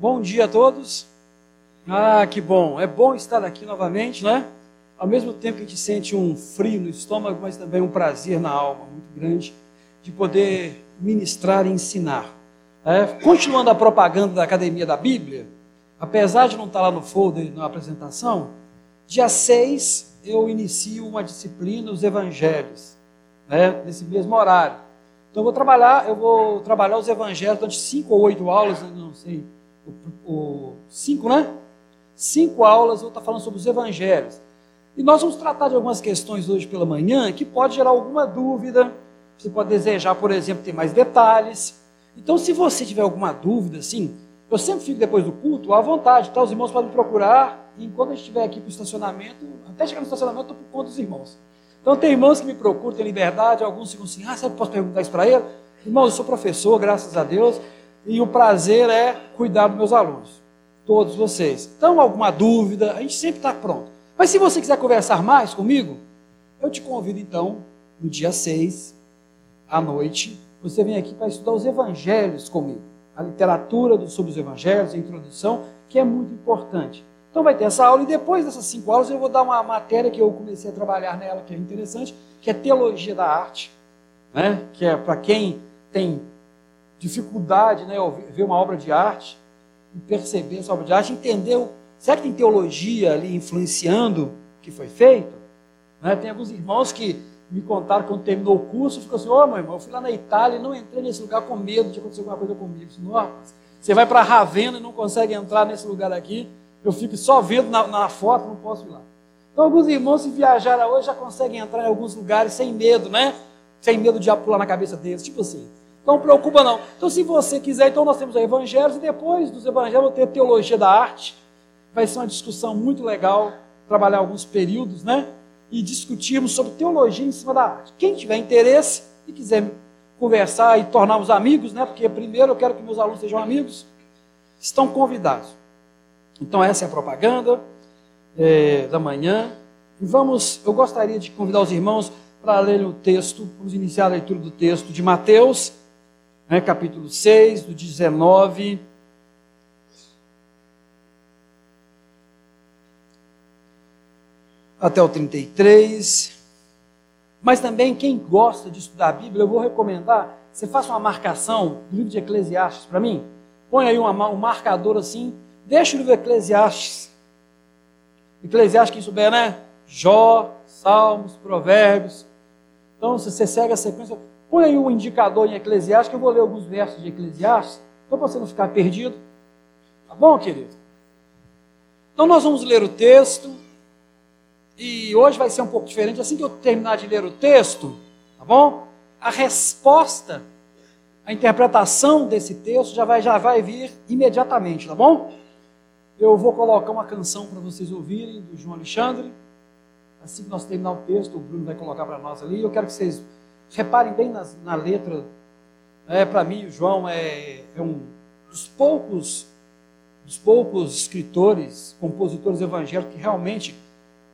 Bom dia a todos. Ah, que bom. É bom estar aqui novamente, né? Ao mesmo tempo que a gente sente um frio no estômago, mas também um prazer na alma muito grande de poder ministrar e ensinar. É, continuando a propaganda da Academia da Bíblia, apesar de não estar lá no folder, na apresentação, dia 6 eu inicio uma disciplina, os Evangelhos, né, nesse mesmo horário. Então eu vou trabalhar, eu vou trabalhar os Evangelhos durante cinco ou oito aulas, não sei, o, o, cinco, né? Cinco aulas eu vou estar falando sobre os Evangelhos. E nós vamos tratar de algumas questões hoje pela manhã que pode gerar alguma dúvida. Você pode desejar, por exemplo, ter mais detalhes. Então, se você tiver alguma dúvida, assim, eu sempre fico depois do culto à vontade, tá? Os irmãos podem me procurar. E enquanto eu estiver aqui para o estacionamento, até chegar no estacionamento, eu estou por conta dos irmãos. Então, tem irmãos que me procuram, têm liberdade. Alguns ficam assim: ah, sabe, posso perguntar isso para ele? Irmãos, eu sou professor, graças a Deus. E o prazer é cuidar dos meus alunos, todos vocês. Então, alguma dúvida, a gente sempre está pronto. Mas se você quiser conversar mais comigo, eu te convido então, no dia 6, à noite, você vem aqui para estudar os evangelhos comigo. A literatura sobre os evangelhos, a introdução, que é muito importante. Então vai ter essa aula e depois dessas cinco aulas eu vou dar uma matéria que eu comecei a trabalhar nela, que é interessante, que é teologia da arte, né? que é para quem tem dificuldade, né, ver uma obra de arte perceber essa obra de arte, entender Será que tem teologia ali influenciando o que foi feito? Né? Tem alguns irmãos que me contaram quando terminou o curso, ficou assim, ô oh, meu irmão, eu fui lá na Itália e não entrei nesse lugar com medo de acontecer alguma coisa comigo. Nossa, você vai para Ravenna e não consegue entrar nesse lugar aqui, eu fico só vendo na, na foto, não posso ir lá. Então alguns irmãos, se viajaram hoje, já conseguem entrar em alguns lugares sem medo, né? Sem medo de pular na cabeça deles, tipo assim. Não preocupa não. Então se você quiser, então nós temos os evangelhos e depois dos evangelhos vou ter teologia da arte, vai ser uma discussão muito legal, trabalhar alguns períodos, né? E discutirmos sobre teologia em cima da arte. Quem tiver interesse e quiser conversar e tornarmos amigos, né? Porque primeiro eu quero que meus alunos sejam amigos, estão convidados. Então essa é a propaganda é, da manhã. E vamos, eu gostaria de convidar os irmãos para lerem o texto, vamos iniciar a leitura do texto de Mateus, né, capítulo 6, do 19 até o 33. Mas também, quem gosta de estudar a Bíblia, eu vou recomendar, você faça uma marcação do livro de Eclesiastes para mim. Põe aí uma, um marcador assim, deixa o livro de Eclesiastes. Eclesiastes, quem souber, né? Jó, Salmos, Provérbios. Então, se você segue a sequência, põe aí um indicador em Eclesiastes, que eu vou ler alguns versos de Eclesiastes, então para você não ficar perdido. Tá bom, querido? Então, nós vamos ler o texto. E hoje vai ser um pouco diferente. Assim que eu terminar de ler o texto, tá bom? A resposta, a interpretação desse texto já vai, já vai vir imediatamente, tá bom? Eu vou colocar uma canção para vocês ouvirem do João Alexandre. Assim que nós terminar o texto, o Bruno vai colocar para nós ali. Eu quero que vocês reparem bem na, na letra. É, para mim, o João é, é um dos poucos, dos poucos escritores, compositores evangélicos que realmente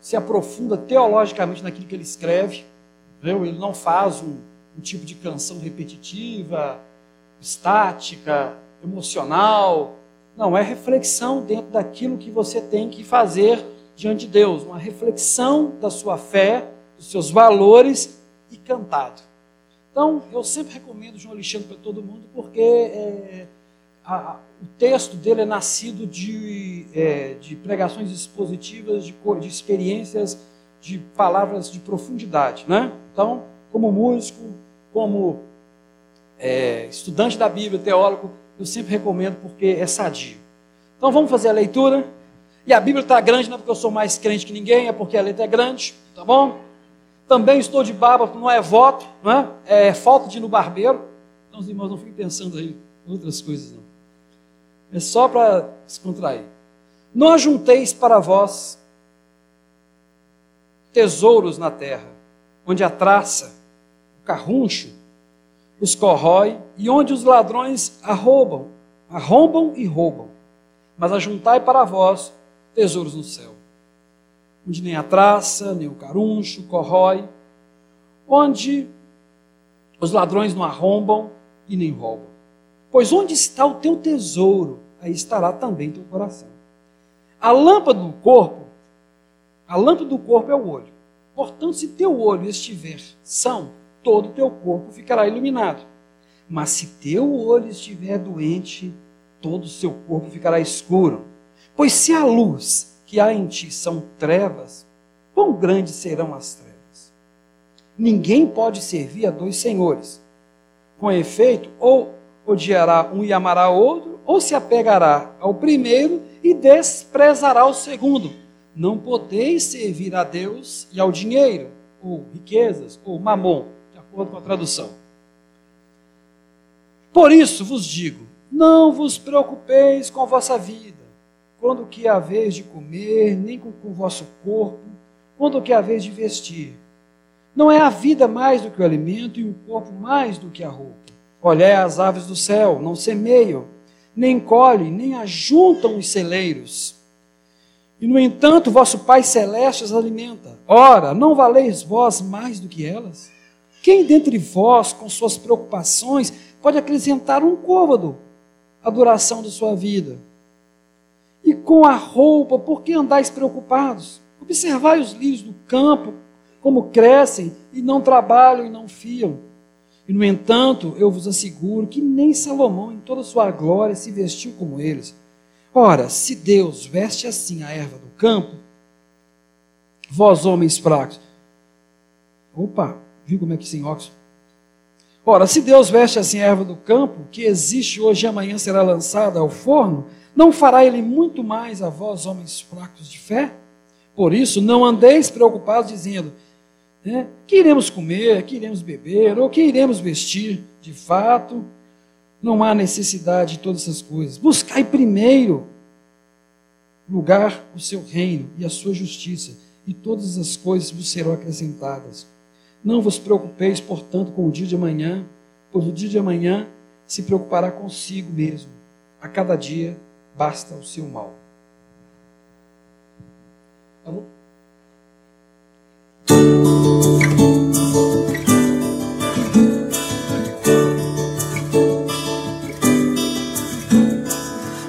se aprofunda teologicamente naquilo que ele escreve. Entendeu? Ele não faz um, um tipo de canção repetitiva, estática, emocional. Não, é reflexão dentro daquilo que você tem que fazer diante de Deus. Uma reflexão da sua fé, dos seus valores e cantado. Então, eu sempre recomendo João Alexandre para todo mundo, porque é, a, o texto dele é nascido de, é, de pregações expositivas, de, de, experiências, de palavras de profundidade. Né? Então, como músico, como é, estudante da Bíblia, teólogo, eu sempre recomendo porque é sadio. Então vamos fazer a leitura. E a Bíblia está grande, não é porque eu sou mais crente que ninguém, é porque a letra é grande, tá bom? Também estou de barba, não é voto, não é? é falta de ir no barbeiro. Então os irmãos não fiquem pensando aí outras coisas, não. É só para descontrair. Não ajunteis para vós tesouros na terra, onde a traça, o carruncho, os corrói e onde os ladrões arrombam, arrombam e roubam. Mas ajuntai para vós tesouros no céu, onde nem a traça, nem o caruncho corrói, onde os ladrões não arrombam e nem roubam. Pois onde está o teu tesouro, aí estará também teu coração. A lâmpada do corpo, a lâmpada do corpo é o olho. Portanto, se teu olho estiver são, todo o teu corpo ficará iluminado. Mas se teu olho estiver doente, todo o seu corpo ficará escuro. Pois se a luz que há em ti são trevas, quão grandes serão as trevas? Ninguém pode servir a dois senhores. Com efeito, ou odiará um e amará outro, ou se apegará ao primeiro e desprezará o segundo. Não podeis servir a Deus e ao dinheiro, ou riquezas, ou mamon, de acordo com a tradução. Por isso vos digo: não vos preocupeis com a vossa vida, quando que é a vez de comer, nem com o vosso corpo, quando que é a vez de vestir. Não é a vida mais do que o alimento e o corpo mais do que a roupa. Olhai as aves do céu, não semeiam, nem colhem, nem ajuntam os celeiros. E, no entanto, vosso Pai Celeste as alimenta. Ora, não valeis vós mais do que elas? Quem dentre vós, com suas preocupações, pode acrescentar um côvado à duração de sua vida? Com a roupa, por que andais preocupados? Observai os lírios do campo, como crescem e não trabalham e não fiam. E, no entanto, eu vos asseguro que nem Salomão, em toda sua glória, se vestiu como eles. Ora, se Deus veste assim a erva do campo, vós, homens fracos. Opa, viu como é que sem óxido? Ora, se Deus veste assim a erva do campo, que existe hoje e amanhã será lançada ao forno, não fará ele muito mais a vós, homens fracos de fé? Por isso, não andeis preocupados dizendo: né? que iremos comer, que iremos beber, ou que iremos vestir. De fato, não há necessidade de todas essas coisas. Buscai primeiro lugar o seu reino e a sua justiça, e todas as coisas vos serão acrescentadas. Não vos preocupeis, portanto, com o dia de amanhã, pois o dia de amanhã se preocupará consigo mesmo. A cada dia basta o mal.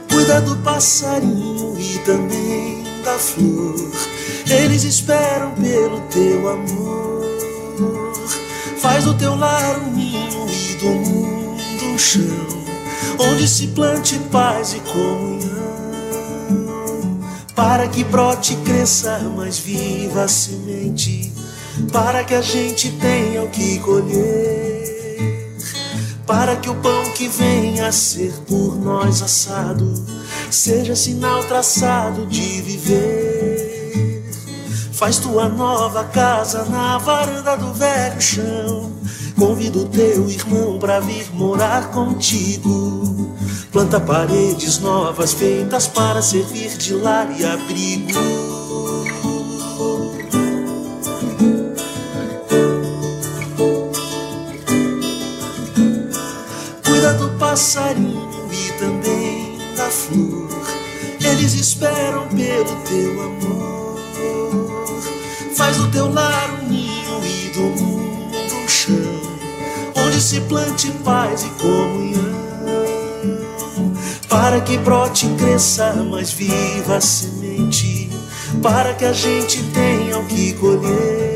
Cuida do passarinho e também da flor. Eles esperam pelo teu amor. Faz do teu lar um ninho e do mundo um chão, onde se plante paz e comunhão. Para que brote e cresça mais viva a semente para que a gente tenha o que colher, para que o pão que venha a ser por nós assado seja sinal traçado de viver. Faz tua nova casa na varanda do velho chão. Convido o teu irmão para vir morar contigo. Planta paredes novas feitas para servir de lar e abrigo. passarinho e também da flor. Eles esperam pelo teu amor. Faz do teu lar onde se plante paz e comunhão. Para que brote e cresça mais viva a semente, para que a gente tenha o que colher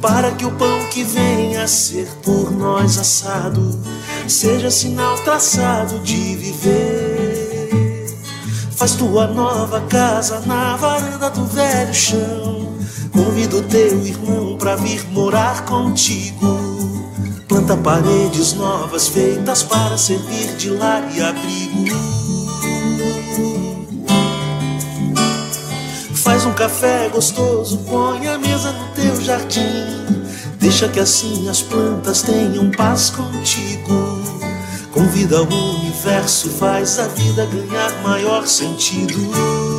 para que o pão que venha a ser por nós assado seja sinal traçado de viver. Faz tua nova casa na varanda do velho chão. Convida o teu irmão pra vir morar contigo. Planta paredes novas feitas para servir de lar e abrigo. Faz um café gostoso, põe a mesa no teu jardim. Deixa que assim as plantas tenham paz contigo. Convida o universo, faz a vida ganhar maior sentido.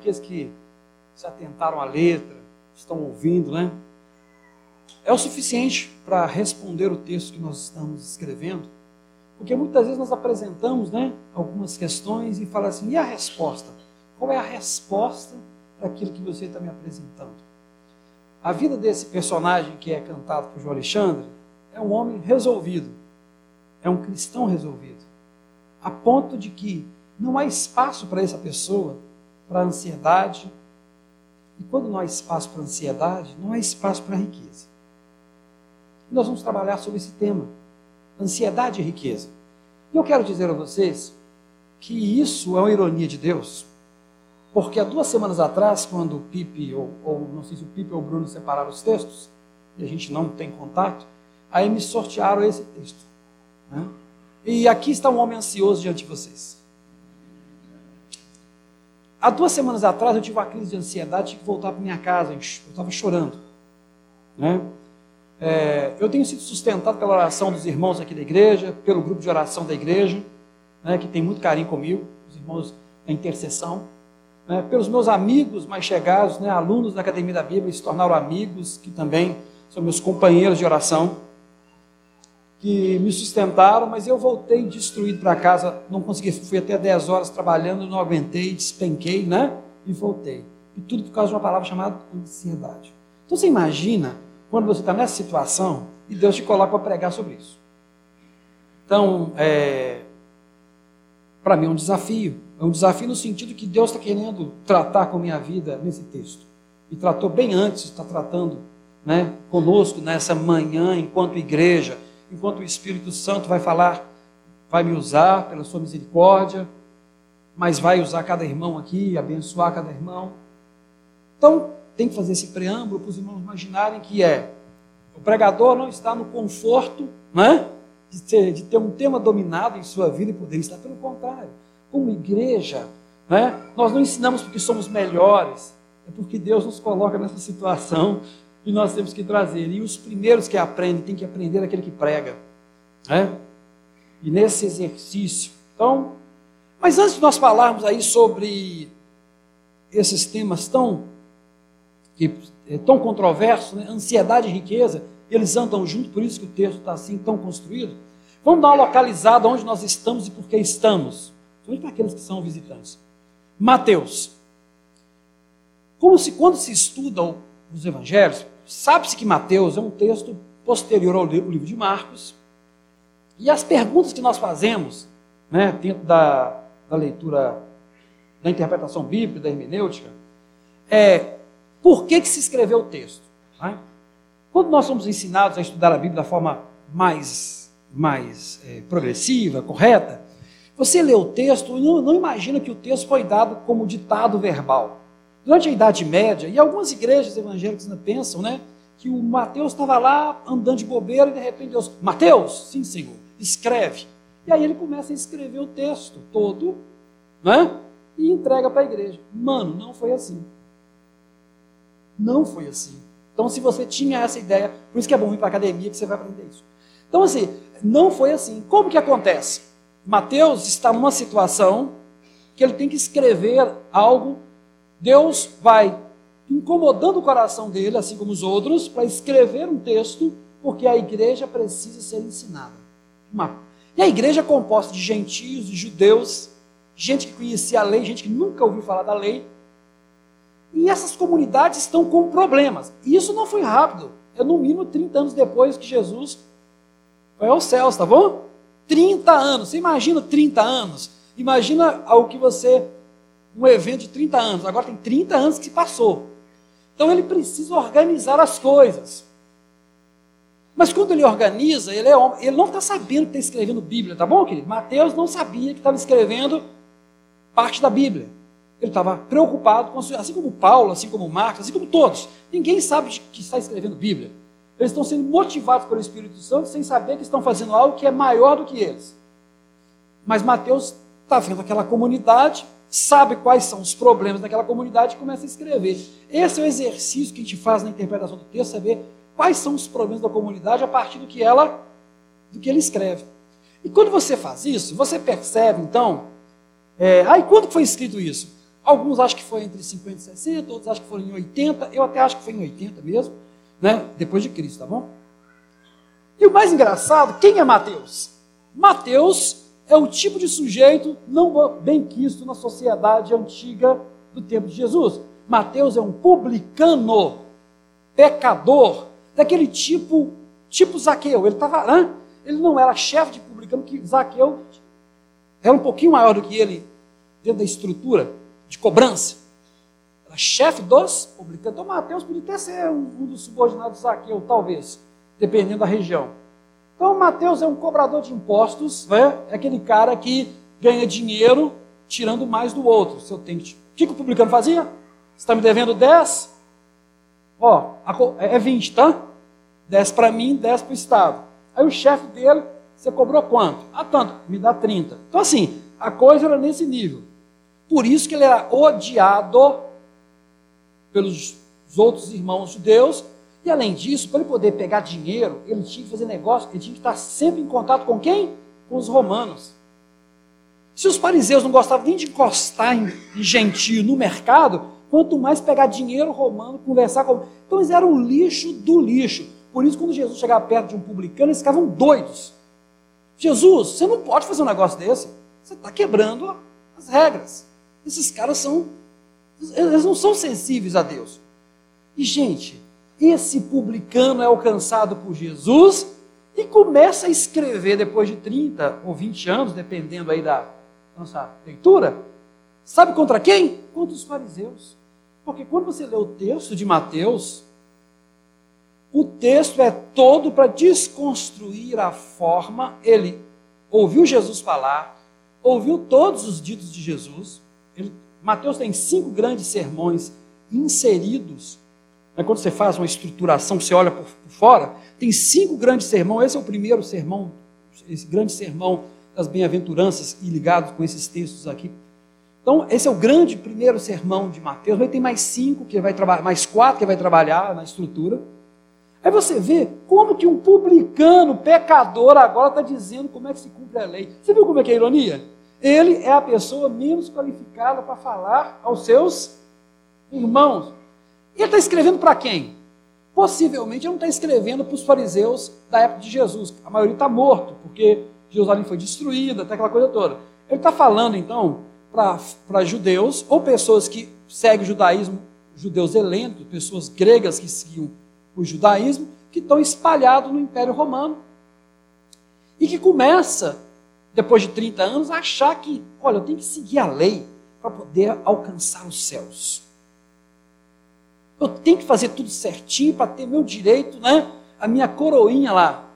Aqueles que se atentaram à letra, estão ouvindo, né, é o suficiente para responder o texto que nós estamos escrevendo, porque muitas vezes nós apresentamos, né, algumas questões e fala assim, e a resposta? Qual é a resposta para aquilo que você está me apresentando? A vida desse personagem que é cantado por João Alexandre é um homem resolvido, é um cristão resolvido, a ponto de que não há espaço para essa pessoa, para ansiedade. E quando não há espaço para ansiedade, não há espaço para riqueza. E nós vamos trabalhar sobre esse tema, ansiedade e riqueza. E eu quero dizer a vocês que isso é uma ironia de Deus, porque há duas semanas atrás, quando o Pipe, ou, ou não sei se o Pipe ou o Bruno separaram os textos, e a gente não tem contato, aí me sortearam esse texto. Né? E aqui está um homem ansioso diante de vocês. Há duas semanas atrás eu tive uma crise de ansiedade, tive que voltar para minha casa, eu estava chorando. Né? É, eu tenho sido sustentado pela oração dos irmãos aqui da igreja, pelo grupo de oração da igreja, né, que tem muito carinho comigo, os irmãos da intercessão, né, pelos meus amigos mais chegados, né, alunos da Academia da Bíblia, se tornaram amigos, que também são meus companheiros de oração, que me sustentaram, mas eu voltei destruído para casa, não consegui, fui até 10 horas trabalhando, não aguentei, despenquei, né? E voltei. E tudo por causa de uma palavra chamada ansiedade. Então você imagina quando você está nessa situação e Deus te coloca para pregar sobre isso. Então, é, para mim é um desafio. É um desafio no sentido que Deus está querendo tratar com a minha vida nesse texto. E tratou bem antes, está tratando né, conosco nessa manhã, enquanto igreja, enquanto o Espírito Santo vai falar, vai me usar pela sua misericórdia, mas vai usar cada irmão aqui, abençoar cada irmão. Então, tem que fazer esse preâmbulo para os irmãos imaginarem que é o pregador não está no conforto né, de, ter, de ter um tema dominado em sua vida e poder estar, pelo contrário. Como igreja, né, nós não ensinamos porque somos melhores, é porque Deus nos coloca nessa situação e nós temos que trazer. E os primeiros que aprendem têm que aprender aquele que prega. Né? E nesse exercício. Então, mas antes de nós falarmos aí sobre esses temas tão, é, tão controversos, né? ansiedade e riqueza, eles andam junto, por isso que o texto está assim tão construído. Vamos dar uma localizada onde nós estamos e por que estamos. Principalmente para aqueles que são visitantes. Mateus. Como se quando se estuda os evangelhos, sabe-se que Mateus é um texto posterior ao livro de Marcos. E as perguntas que nós fazemos, né, dentro da, da leitura, da interpretação bíblica, da hermenêutica, é por que, que se escreveu o texto? Né? Quando nós somos ensinados a estudar a Bíblia da forma mais, mais é, progressiva, correta, você lê o texto e não, não imagina que o texto foi dado como ditado verbal. Durante a Idade Média, e algumas igrejas evangélicas ainda pensam, né? Que o Mateus estava lá andando de bobeira e de repente Deus, Mateus, sim, Senhor, escreve. E aí ele começa a escrever o texto todo, né? E entrega para a igreja. Mano, não foi assim. Não foi assim. Então, se você tinha essa ideia, por isso que é bom ir para a academia que você vai aprender isso. Então, assim, não foi assim. Como que acontece? Mateus está numa situação que ele tem que escrever algo Deus vai incomodando o coração dele, assim como os outros, para escrever um texto, porque a igreja precisa ser ensinada. Uma... E a igreja é composta de gentios, de judeus, gente que conhecia a lei, gente que nunca ouviu falar da lei. E essas comunidades estão com problemas. E isso não foi rápido. É no mínimo 30 anos depois que Jesus foi aos céus, tá bom? 30 anos. Você imagina 30 anos? Imagina algo que você um evento de 30 anos, agora tem 30 anos que se passou. Então ele precisa organizar as coisas. Mas quando ele organiza, ele, é, ele não está sabendo que está escrevendo Bíblia, tá bom, querido? Mateus não sabia que estava escrevendo parte da Bíblia. Ele estava preocupado com assim como Paulo, assim como Marcos, assim como todos. Ninguém sabe que está escrevendo Bíblia. Eles estão sendo motivados pelo Espírito Santo sem saber que estão fazendo algo que é maior do que eles. Mas Mateus está vendo aquela comunidade, sabe quais são os problemas daquela comunidade e começa a escrever. Esse é o exercício que a gente faz na interpretação do texto, saber quais são os problemas da comunidade a partir do que ela, do que ele escreve. E quando você faz isso, você percebe então, é, ah, e quando foi escrito isso? Alguns acham que foi entre 50 e 60, outros acham que foi em 80, eu até acho que foi em 80 mesmo né? depois de Cristo, tá bom? E o mais engraçado, quem é Mateus? Mateus é o tipo de sujeito não bem quisto na sociedade antiga do tempo de Jesus. Mateus é um publicano, pecador, daquele tipo, tipo Zaqueu. Ele estava, ele não era chefe de publicano, que Zaqueu era um pouquinho maior do que ele dentro da estrutura de cobrança era chefe dos publicanos. Então Mateus podia até ser um, um dos subordinados de Zaqueu, talvez, dependendo da região. Então Mateus é um cobrador de impostos, né? é aquele cara que ganha dinheiro tirando mais do outro. Se eu tenho, o que, que o publicano fazia? Você está me devendo 10? Ó, é 20, tá? 10 para mim, 10 para o Estado. Aí o chefe dele, você cobrou quanto? Ah, tanto, me dá 30. Então assim, a coisa era nesse nível. Por isso que ele era odiado pelos outros irmãos judeus. E além disso, para ele poder pegar dinheiro, ele tinha que fazer negócio, ele tinha que estar sempre em contato com quem? Com os romanos. Se os fariseus não gostavam nem de encostar em, em gentio no mercado, quanto mais pegar dinheiro romano, conversar com. Então eles eram o lixo do lixo. Por isso, quando Jesus chegava perto de um publicano, eles ficavam doidos. Jesus, você não pode fazer um negócio desse. Você está quebrando as regras. Esses caras são eles não são sensíveis a Deus. E, gente, esse publicano é alcançado por Jesus e começa a escrever depois de 30 ou 20 anos, dependendo aí da nossa leitura. Sabe contra quem? Contra os fariseus. Porque quando você lê o texto de Mateus, o texto é todo para desconstruir a forma. Ele ouviu Jesus falar, ouviu todos os ditos de Jesus, ele Mateus tem cinco grandes sermões inseridos. Né, quando você faz uma estruturação, você olha por, por fora, tem cinco grandes sermões. Esse é o primeiro sermão, esse grande sermão das bem-aventuranças e ligado com esses textos aqui. Então, esse é o grande primeiro sermão de Mateus. Mas tem mais cinco que vai trabalhar, mais quatro que vai trabalhar na estrutura. Aí você vê como que um publicano, pecador, agora está dizendo como é que se cumpre a lei. Você viu como é que é a ironia? Ele é a pessoa menos qualificada para falar aos seus irmãos. Ele está escrevendo para quem? Possivelmente ele não está escrevendo para os fariseus da época de Jesus. A maioria está morto, porque Jerusalém foi destruída, até aquela coisa toda. Ele está falando, então, para judeus, ou pessoas que seguem o judaísmo, judeus helênicos, pessoas gregas que seguiam o judaísmo, que estão espalhados no Império Romano. E que começa depois de 30 anos, achar que, olha, eu tenho que seguir a lei para poder alcançar os céus. Eu tenho que fazer tudo certinho para ter meu direito, né? A minha coroinha lá.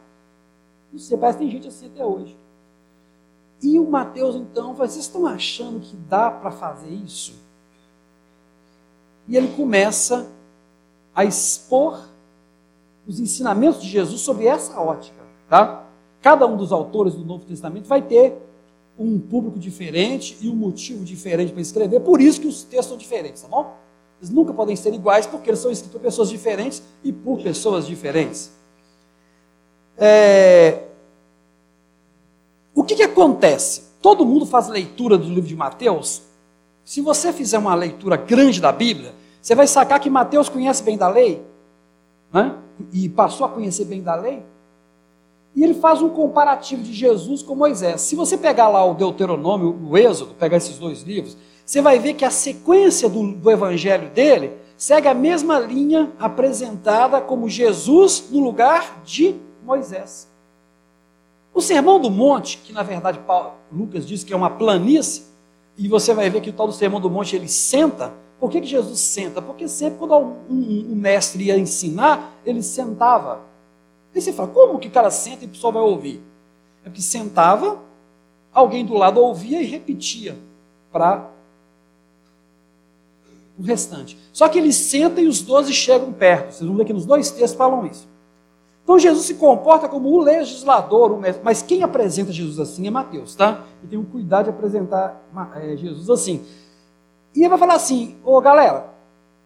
Não sei, parece que tem gente assim até hoje. E o Mateus, então, fala, vocês estão achando que dá para fazer isso? E ele começa a expor os ensinamentos de Jesus sobre essa ótica, tá? Cada um dos autores do Novo Testamento vai ter um público diferente e um motivo diferente para escrever, por isso que os textos são diferentes, tá bom? Eles nunca podem ser iguais porque eles são escritos por pessoas diferentes e por pessoas diferentes. É... O que, que acontece? Todo mundo faz leitura do livro de Mateus. Se você fizer uma leitura grande da Bíblia, você vai sacar que Mateus conhece bem da lei, né? e passou a conhecer bem da lei, e ele faz um comparativo de Jesus com Moisés. Se você pegar lá o Deuteronômio, o Êxodo, pegar esses dois livros, você vai ver que a sequência do, do evangelho dele segue a mesma linha apresentada como Jesus no lugar de Moisés. O Sermão do Monte, que na verdade Paulo, Lucas diz que é uma planície, e você vai ver que o tal do Sermão do Monte ele senta. Por que, que Jesus senta? Porque sempre quando um, um, um mestre ia ensinar, ele sentava Aí você fala, como que o cara senta e o pessoal vai ouvir? É porque sentava, alguém do lado ouvia e repetia para o restante. Só que ele senta e os doze chegam perto. Vocês vão ver que nos dois textos falam isso. Então Jesus se comporta como o legislador, o mestre. Mas quem apresenta Jesus assim é Mateus, tá? E tem o cuidado de apresentar é, Jesus assim. E ele vai falar assim: Ô galera,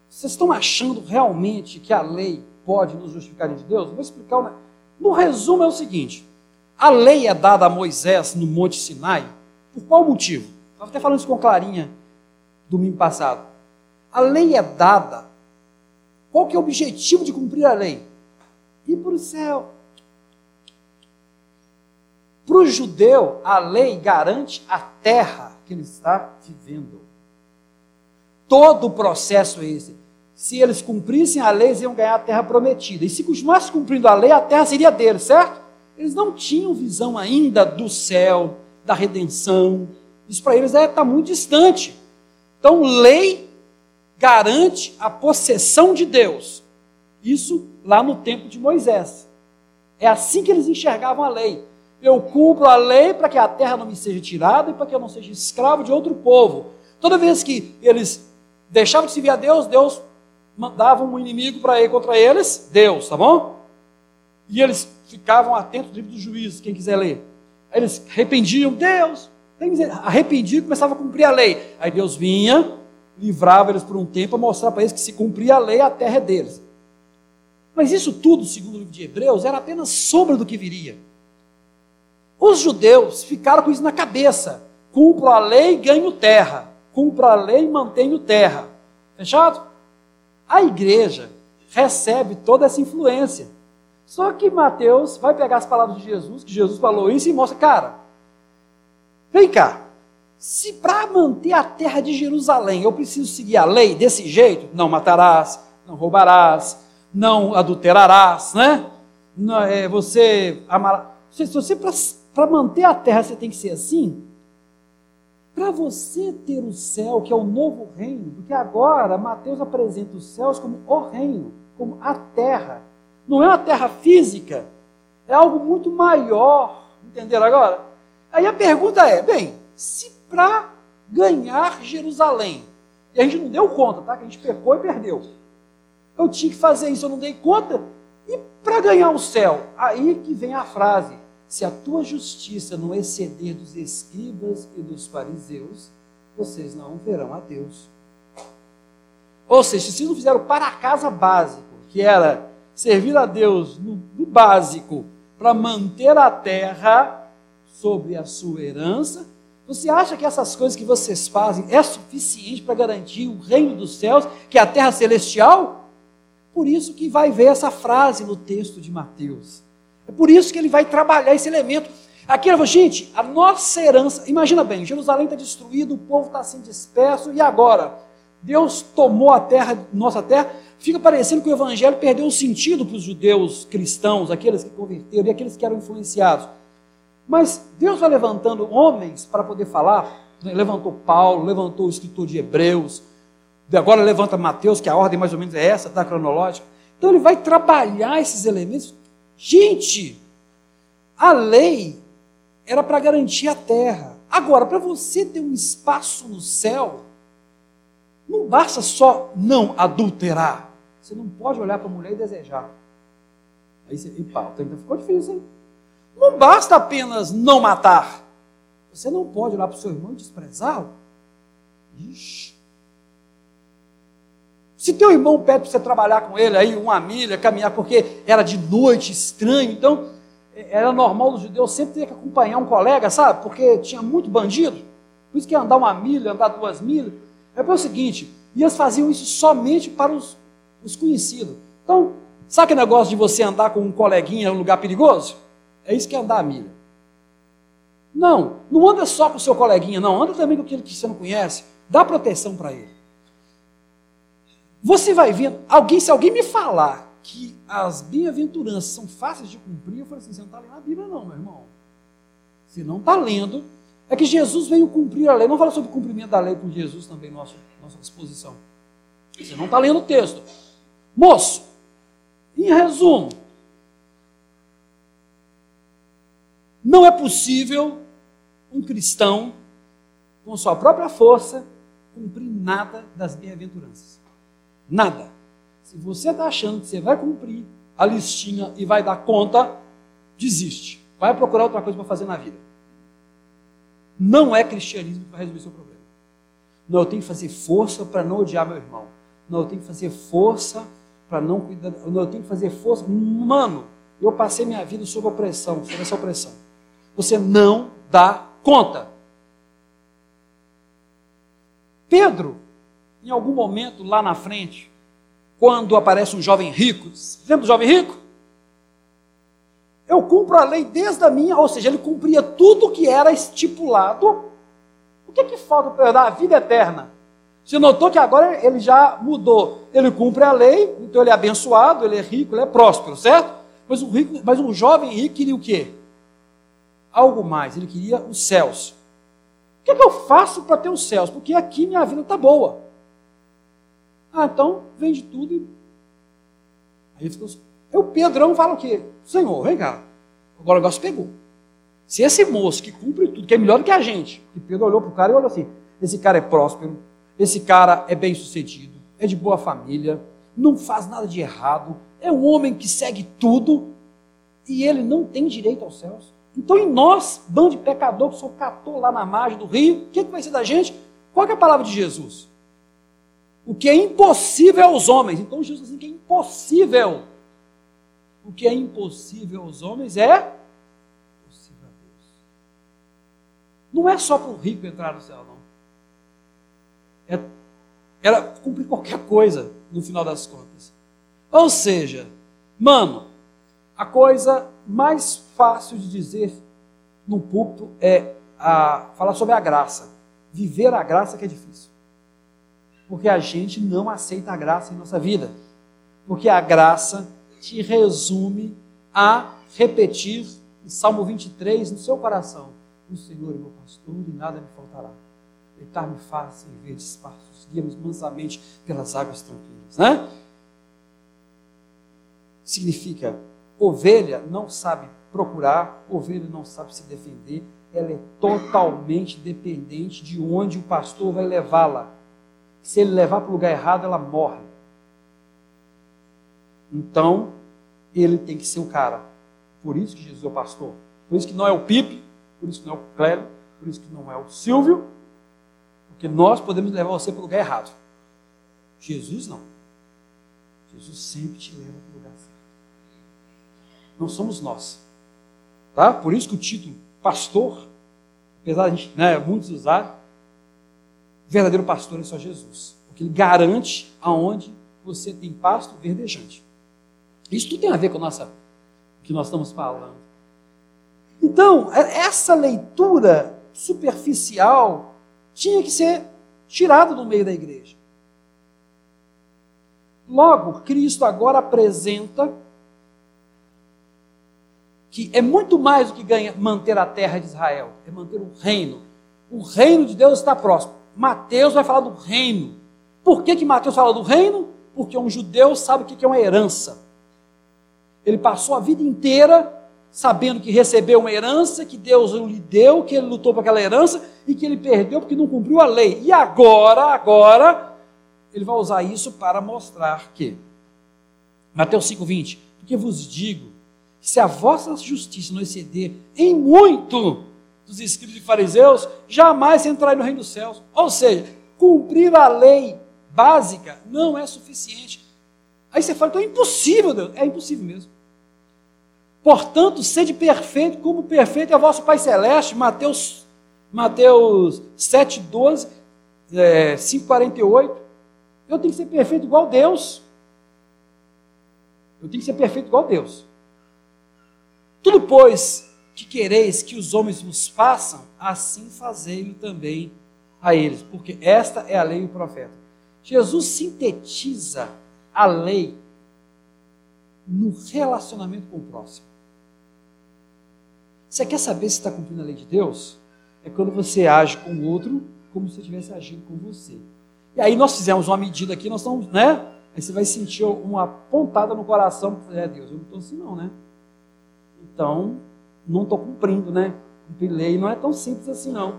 vocês estão achando realmente que a lei pode nos justificar de Deus? Vou explicar. No resumo é o seguinte: a lei é dada a Moisés no Monte Sinai. Por qual motivo? Estava até falando isso com Clarinha domingo passado. A lei é dada. Qual que é o objetivo de cumprir a lei? Ir para o céu. Para o judeu, a lei garante a terra que ele está vivendo. Todo o processo é esse. Se eles cumprissem a lei, eles iam ganhar a terra prometida. E se continuasse cumprindo a lei, a terra seria deles, certo? Eles não tinham visão ainda do céu, da redenção. Isso para eles está é, tá muito distante. Então, lei garante a possessão de Deus. Isso lá no tempo de Moisés. É assim que eles enxergavam a lei. Eu cumpro a lei para que a terra não me seja tirada e para que eu não seja escravo de outro povo. Toda vez que eles deixavam de servir a Deus, Deus mandava um inimigo para ir contra eles, Deus, tá bom? E eles ficavam atentos no livro dos juízes, quem quiser ler. Aí eles arrependiam, Deus, arrependiam e começavam a cumprir a lei. Aí Deus vinha, livrava eles por um tempo para mostrar para eles que se cumpria a lei, a terra é deles. Mas isso tudo, segundo o livro de Hebreus, era apenas sombra do que viria. Os judeus ficaram com isso na cabeça. Cumpro a lei, ganho terra. Cumpro a lei, mantenho terra. Fechado? A igreja recebe toda essa influência. Só que Mateus vai pegar as palavras de Jesus, que Jesus falou isso, e mostra, cara, vem cá, se para manter a terra de Jerusalém eu preciso seguir a lei desse jeito, não matarás, não roubarás, não adulterarás, né? Não, é, você amará. Se você para manter a terra você tem que ser assim, para você ter o céu, que é o novo reino, porque agora Mateus apresenta os céus como o reino, como a terra. Não é uma terra física, é algo muito maior. Entenderam agora? Aí a pergunta é: bem, se para ganhar Jerusalém. E a gente não deu conta, tá? Que a gente pecou e perdeu. Eu tinha que fazer isso, eu não dei conta. E para ganhar o céu? Aí que vem a frase: se a tua justiça não exceder dos escribas e dos fariseus, vocês não verão a Deus. Ou seja, se não fizeram para casa básico, que era servir a Deus no, no básico, para manter a terra sobre a sua herança, você acha que essas coisas que vocês fazem é suficiente para garantir o reino dos céus, que é a terra celestial? Por isso que vai ver essa frase no texto de Mateus. É por isso que ele vai trabalhar esse elemento. Aqui, gente, a nossa herança, imagina bem, Jerusalém está destruído, o povo está assim disperso, e agora? Deus tomou a terra, nossa terra, fica parecendo que o evangelho perdeu o sentido para os judeus cristãos, aqueles que converteram e aqueles que eram influenciados. Mas Deus vai levantando homens para poder falar. Levantou Paulo, levantou o escritor de Hebreus, agora levanta Mateus, que a ordem mais ou menos é essa, tá cronológica. Então ele vai trabalhar esses elementos. Gente, a lei era para garantir a terra. Agora, para você ter um espaço no céu, não basta só não adulterar. Você não pode olhar para a mulher e desejar. Aí você, e pau, ficou difícil, hein? Não basta apenas não matar. Você não pode olhar para o seu irmão e desprezá-lo. Ixi. Se teu irmão pede para você trabalhar com ele aí, uma milha, caminhar, porque era de noite, estranho, então é, era normal os judeus sempre ter que acompanhar um colega, sabe? Porque tinha muito bandido. Por isso que andar uma milha, andar duas milhas. É o seguinte, e eles faziam isso somente para os, os conhecidos. Então, sabe aquele negócio de você andar com um coleguinha em um lugar perigoso? É isso que é andar a milha. Não, não anda só com o seu coleguinha, não. Anda também com aquele que você não conhece. Dá proteção para ele. Você vai ver, alguém, se alguém me falar que as bem-aventuranças são fáceis de cumprir, eu falo assim, você não está lendo a Bíblia não, meu irmão. Se não está lendo, é que Jesus veio cumprir a lei. Não fala sobre o cumprimento da lei com Jesus também, nossa, exposição. Você não está lendo o texto. Moço, em resumo, Não é possível um cristão, com sua própria força, cumprir nada das bem-aventuranças. Nada. Se você está achando que você vai cumprir a listinha e vai dar conta, desiste. Vai procurar outra coisa para fazer na vida. Não é cristianismo que vai resolver seu problema. Não, eu tenho que fazer força para não odiar meu irmão. Não, eu tenho que fazer força para não cuidar. Não, eu tenho que fazer força. Mano, eu passei minha vida sob opressão, sob essa opressão. Você não dá conta. Pedro, em algum momento lá na frente, quando aparece um jovem rico, lembra do jovem rico? Eu cumpro a lei desde a minha, ou seja, ele cumpria tudo que era estipulado. O que, que falta para dar a vida eterna? Você notou que agora ele já mudou. Ele cumpre a lei, então ele é abençoado, ele é rico, ele é próspero, certo? Mas um, rico, mas um jovem rico queria o quê? Algo mais, ele queria os céus. O que, é que eu faço para ter os céus? Porque aqui minha vida está boa. Ah, então vende tudo e. Aí ficou. Aí o Pedrão fala o quê? Senhor, vem cá. Agora o negócio pegou. Se esse moço que cumpre tudo, que é melhor do que a gente, que Pedro olhou para o cara e olhou assim: esse cara é próspero, esse cara é bem sucedido, é de boa família, não faz nada de errado, é um homem que segue tudo e ele não tem direito aos céus. Então, em nós, bando de pecador que só catou lá na margem do rio, o que, que vai ser da gente? Qual é a palavra de Jesus? O que é impossível aos homens. Então, Jesus diz assim, que é impossível. O que é impossível aos homens é possível a Deus. Não é só para o rico entrar no céu, não. É, era cumprir qualquer coisa no final das contas. Ou seja, mano, a coisa mais fácil de dizer no púlpito é a, falar sobre a graça. Viver a graça que é difícil. Porque a gente não aceita a graça em nossa vida. Porque a graça te resume a repetir o Salmo 23 no seu coração. O Senhor é meu pastor e nada me faltará. Deitar-me faz em verdes passos, guia-me mansamente pelas águas tranquilas. Né? Significa, ovelha não sabe procurar, ovelha não sabe se defender, ela é totalmente dependente de onde o pastor vai levá-la. Se ele levar para o lugar errado, ela morre. Então, ele tem que ser o cara. Por isso que Jesus é o pastor. Por isso que não é o Pipe, por isso que não é o Clélio, por isso que não é o Silvio, porque nós podemos levar você para o lugar errado. Jesus não. Jesus sempre te leva para o lugar certo. Não somos nós. Tá? Por isso que o título pastor, apesar de né, muitos usar, verdadeiro pastor é só Jesus. Porque ele garante aonde você tem pasto verdejante. Isso tudo tem a ver com nossa, o que nós estamos falando. Então, é, essa leitura superficial tinha que ser tirado do meio da igreja. Logo, Cristo agora apresenta que é muito mais do que ganha manter a terra de Israel, é manter o reino. O reino de Deus está próximo. Mateus vai falar do reino. Por que, que Mateus fala do reino? Porque um judeu sabe o que é uma herança. Ele passou a vida inteira sabendo que recebeu uma herança, que Deus lhe deu, que ele lutou por aquela herança e que ele perdeu porque não cumpriu a lei. E agora, agora, ele vai usar isso para mostrar que, Mateus 5,20, porque vos digo, se a vossa justiça não exceder em muito dos escritos e fariseus, jamais entrará no reino dos céus. Ou seja, cumprir a lei básica não é suficiente. Aí você fala, então é impossível, Deus. É impossível mesmo. Portanto, sede perfeito, como perfeito é vosso Pai Celeste, Mateus, Mateus 7, 12, é, 5, 48. Eu tenho que ser perfeito igual Deus. Eu tenho que ser perfeito igual Deus. Tudo, pois, que quereis que os homens vos façam, assim fazei-lo também a eles, porque esta é a lei e o profeta. Jesus sintetiza a lei no relacionamento com o próximo. Você quer saber se está cumprindo a lei de Deus? É quando você age com o outro como se estivesse agindo com você. E aí nós fizemos uma medida aqui, nós estamos, né? Aí você vai sentir uma pontada no coração, é Deus, eu não estou assim não, né? Então, não estou cumprindo, né? Cumprir lei não é tão simples assim, não.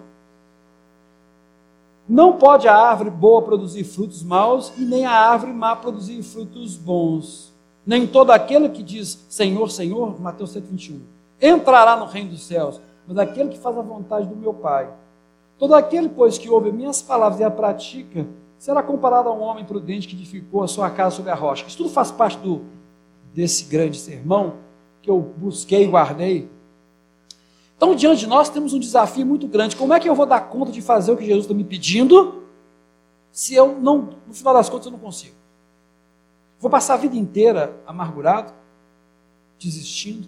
Não pode a árvore boa produzir frutos maus e nem a árvore má produzir frutos bons. Nem todo aquele que diz Senhor, Senhor, Mateus 121, entrará no reino dos céus, mas aquele que faz a vontade do meu Pai. Todo aquele, pois, que ouve minhas palavras e a pratica, será comparado a um homem prudente que edificou a sua casa sobre a rocha. Isso tudo faz parte do, desse grande sermão que eu busquei e guardei. Então, diante de nós, temos um desafio muito grande. Como é que eu vou dar conta de fazer o que Jesus está me pedindo, se eu não, no final das contas, eu não consigo? Vou passar a vida inteira amargurado, desistindo,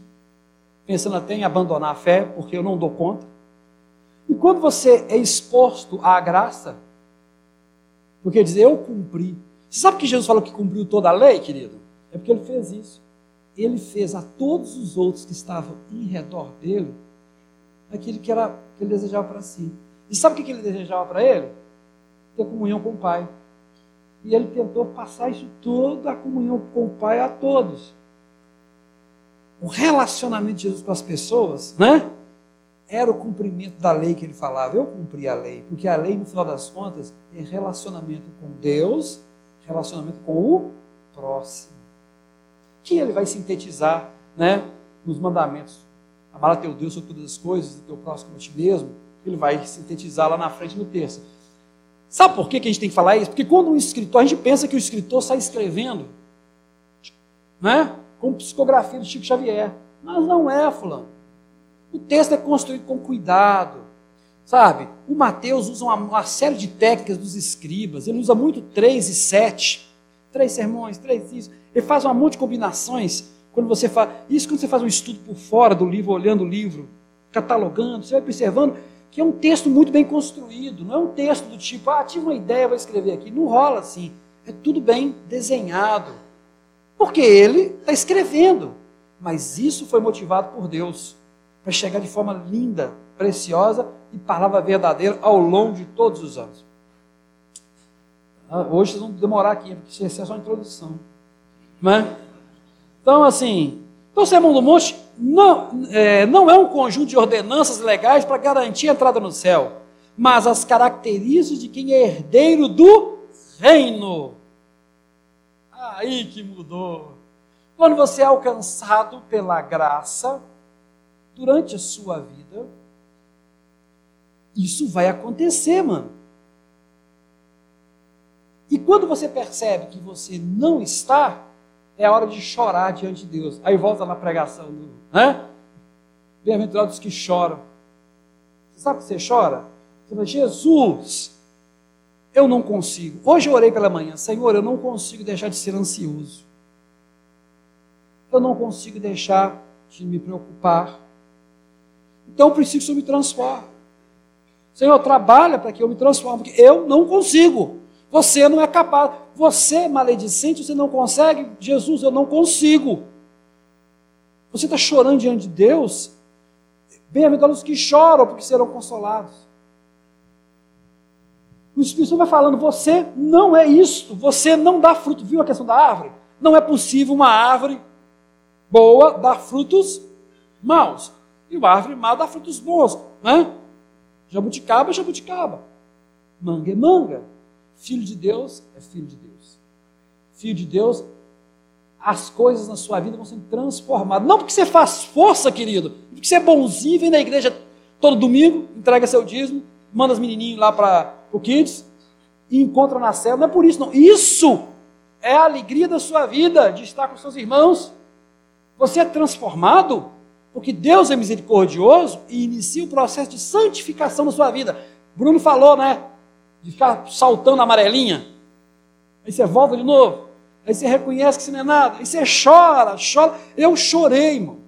pensando até em abandonar a fé, porque eu não dou conta. E quando você é exposto à graça, porque dizer eu cumpri. Você sabe que Jesus falou que cumpriu toda a lei, querido? É porque ele fez isso. Ele fez a todos os outros que estavam em redor dele aquilo que, era, que ele desejava para si. E sabe o que ele desejava para ele? Ter comunhão com o Pai. E ele tentou passar isso tudo, a comunhão com o Pai a todos. O relacionamento de Jesus com as pessoas, né? era o cumprimento da lei que ele falava. Eu cumpri a lei, porque a lei, no final das contas, é relacionamento com Deus, relacionamento com o próximo. Que ele vai sintetizar né, nos mandamentos. Amar a teu Deus sobre todas as coisas, e teu próximo como a ti mesmo. Ele vai sintetizar lá na frente no terço. Sabe por que, a gente tem que falar isso? Porque quando um escritor, a gente pensa que o escritor sai escrevendo, né? Com psicografia do Chico Xavier. Mas não é, fulano. O texto é construído com cuidado. Sabe? O Mateus usa uma, uma, série de técnicas dos escribas. Ele usa muito três e sete. Três sermões, três isso. Ele faz uma monte de combinações. Quando você faz. Isso quando você faz um estudo por fora do livro, olhando o livro, catalogando, você vai observando que é um texto muito bem construído. Não é um texto do tipo, ah, tive uma ideia, vou escrever aqui. Não rola assim. É tudo bem desenhado. Porque ele está escrevendo. Mas isso foi motivado por Deus para chegar de forma linda, preciosa e palavra verdadeira ao longo de todos os anos. Ah, hoje vocês vão demorar aqui, porque isso é só a introdução. Né? Então, assim, então o Sermão do Monte não é, não é um conjunto de ordenanças legais para garantir a entrada no céu, mas as características de quem é herdeiro do reino. Aí que mudou. Quando você é alcançado pela graça, durante a sua vida, isso vai acontecer, mano. E quando você percebe que você não está, é hora de chorar diante de Deus. Aí volta na pregação do. Né? Bem-aventurados que choram. Você sabe que você chora? Você fala, Jesus, eu não consigo. Hoje eu orei pela manhã, Senhor, eu não consigo deixar de ser ansioso. Eu não consigo deixar de me preocupar. Então eu preciso que o Senhor me transforme. Senhor, trabalha para que eu me transforme, porque eu não consigo. Você não é capaz. Você é maledicente, você não consegue. Jesus, eu não consigo. Você está chorando diante de Deus. Bem-aventurados que choram, porque serão consolados. O Espírito Santo vai falando: você não é isso, você não dá fruto. Viu a questão da árvore? Não é possível uma árvore boa dar frutos maus. E uma árvore má dá frutos bons, né? Jabuticaba é jabuticaba. Manga é manga. Filho de Deus é filho de Deus. Filho de Deus, as coisas na sua vida vão sendo transformadas. Não porque você faz força, querido, porque você é bonzinho, vem na igreja todo domingo, entrega seu dízimo, manda os menininhos lá para o Kids e encontra na cela. Não é por isso, não. Isso é a alegria da sua vida, de estar com seus irmãos. Você é transformado porque Deus é misericordioso e inicia o processo de santificação na sua vida. Bruno falou, né? De ficar saltando amarelinha. Aí você volta de novo. Aí você reconhece que isso não é nada. Aí você chora, chora. Eu chorei, irmão.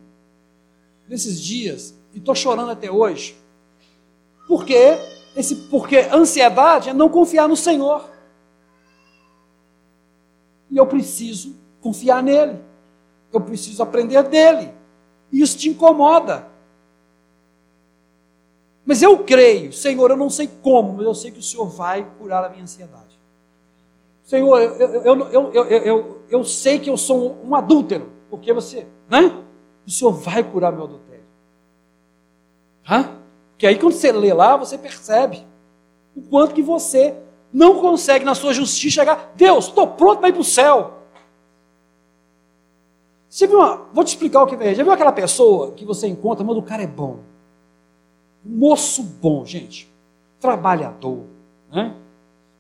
Nesses dias. E estou chorando até hoje. Por quê? Esse, porque ansiedade é não confiar no Senhor. E eu preciso confiar nele. Eu preciso aprender dele. E isso te incomoda. Mas eu creio, Senhor, eu não sei como, mas eu sei que o Senhor vai curar a minha ansiedade. Senhor, eu, eu, eu, eu, eu, sei que eu sou um adúltero, porque você, né? O Senhor vai curar meu adultério. Hã? Que aí quando você lê lá, você percebe o quanto que você não consegue na sua justiça chegar, Deus, estou pronto para ir para o céu. Você viu uma, vou te explicar o que é. Já viu aquela pessoa que você encontra, mas o cara é bom. Moço bom, gente. Trabalhador, né?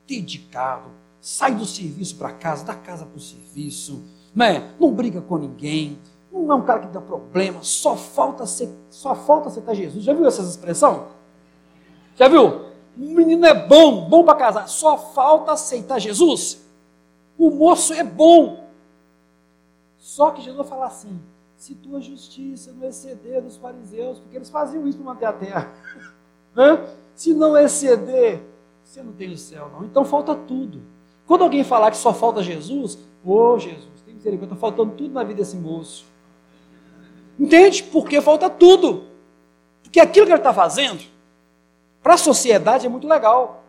dedicado, sai do serviço para casa, da casa para o serviço, né? não briga com ninguém, não é um cara que dá problema, só falta ser, só falta aceitar Jesus. Já viu essa expressão? Já viu? O menino é bom, bom para casar, só falta aceitar Jesus. O moço é bom. Só que Jesus vai falar assim: se tua justiça não exceder dos fariseus, porque eles faziam isso para manter a terra, né? se não exceder, você não tem o céu, não. Então falta tudo. Quando alguém falar que só falta Jesus, ô oh, Jesus, tem misericórdia, está faltando tudo na vida desse moço. Entende? Porque falta tudo. Porque aquilo que ele está fazendo, para a sociedade é muito legal.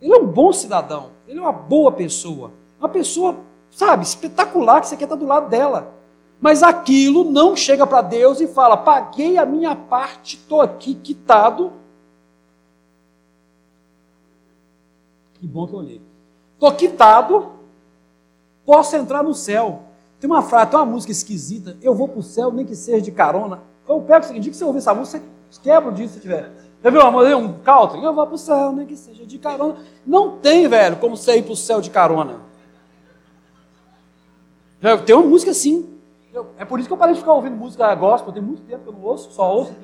Ele é um bom cidadão, ele é uma boa pessoa, uma pessoa, sabe, espetacular que você quer estar do lado dela. Mas aquilo não chega para Deus e fala: paguei a minha parte, estou aqui quitado. Que bom que eu olhei. Estou quitado, posso entrar no céu. Tem uma frase, tem uma música esquisita, eu vou para o céu, nem que seja de carona. Eu pego o seguinte, que você ouvir essa música, você quebra o dia se tiver. Já viu uma um country? Eu vou para o céu, nem que seja de carona. Não tem, velho, como você ir para o céu de carona. Tem uma música assim. É por isso que eu parei de ficar ouvindo música gospel, tem muito tempo que eu não ouço, só ouço.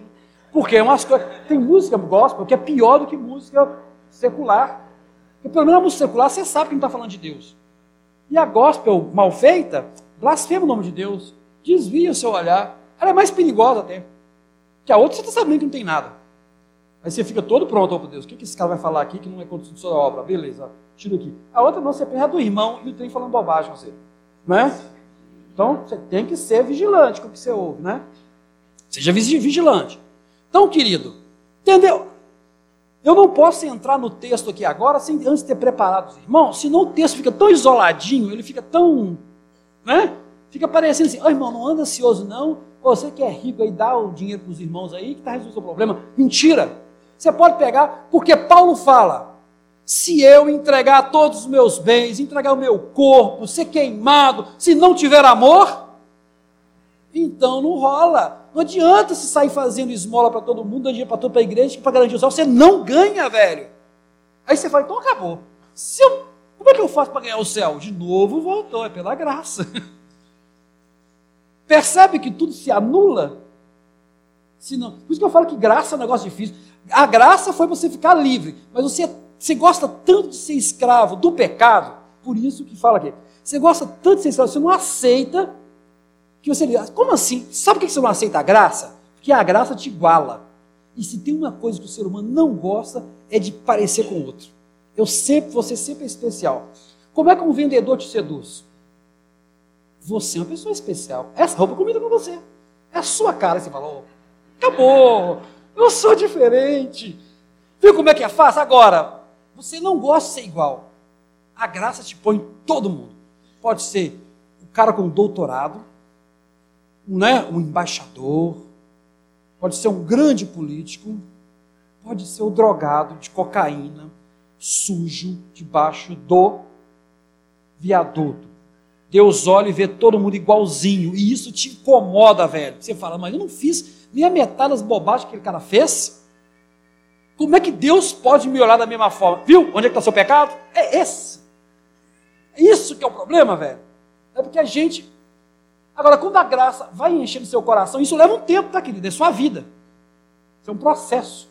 Porque é umas. Tem música gospel que é pior do que música secular. Porque pelo menos a música secular você sabe que não está falando de Deus. E a gospel mal feita, blasfema o nome de Deus, desvia o seu olhar. Ela é mais perigosa até. Que a outra você está sabendo que não tem nada. Aí você fica todo pronto, oh, Deus, o que, que esse cara vai falar aqui que não é contra sua obra? Beleza, tira aqui. A outra não, você perde do irmão e o trem falando bobagem você. Né? Então, você tem que ser vigilante com o que você ouve, né? Seja vigilante. Então, querido, entendeu? Eu não posso entrar no texto aqui agora sem antes ter preparado os irmãos, senão o texto fica tão isoladinho, ele fica tão né? Fica parecendo assim, oh, irmão, não anda ansioso não, você que é rico aí, dá o dinheiro para os irmãos aí, que está resolvendo o seu problema. Mentira! Você pode pegar, porque Paulo fala, se eu entregar todos os meus bens, entregar o meu corpo, ser queimado, se não tiver amor, então não rola. Não adianta se sair fazendo esmola para todo mundo, dinheiro para toda a igreja, para garantir o céu, você não ganha, velho. Aí você fala, então acabou. Se eu como é que eu faço para ganhar o céu? De novo voltou, é pela graça. Percebe que tudo se anula? Se não, por isso que eu falo que graça é um negócio difícil. A graça foi você ficar livre, mas você, você gosta tanto de ser escravo do pecado, por isso que fala aqui. Você gosta tanto de ser escravo, você não aceita que você diz, como assim? Sabe por que você não aceita a graça? Porque a graça te iguala. E se tem uma coisa que o ser humano não gosta, é de parecer com o outro. Eu sempre, você sempre é especial. Como é que um vendedor te seduz? Você é uma pessoa especial. Essa roupa combina com você. É a sua cara. Você falou, acabou. Eu sou diferente. Viu como é que é fácil? Agora, você não gosta de ser igual. A graça te põe todo mundo. Pode ser o cara com doutorado, né? um embaixador, pode ser um grande político, pode ser o drogado de cocaína, sujo debaixo do viaduto. Deus olha e vê todo mundo igualzinho, e isso te incomoda, velho. Você fala, mas eu não fiz nem a metade das bobagens que aquele cara fez. Como é que Deus pode me olhar da mesma forma? Viu? Onde é que está o seu pecado? É esse. É isso que é o problema, velho. É porque a gente. Agora, quando a graça vai enchendo seu coração, isso leva um tempo, tá, querido? É sua vida. Isso é um processo.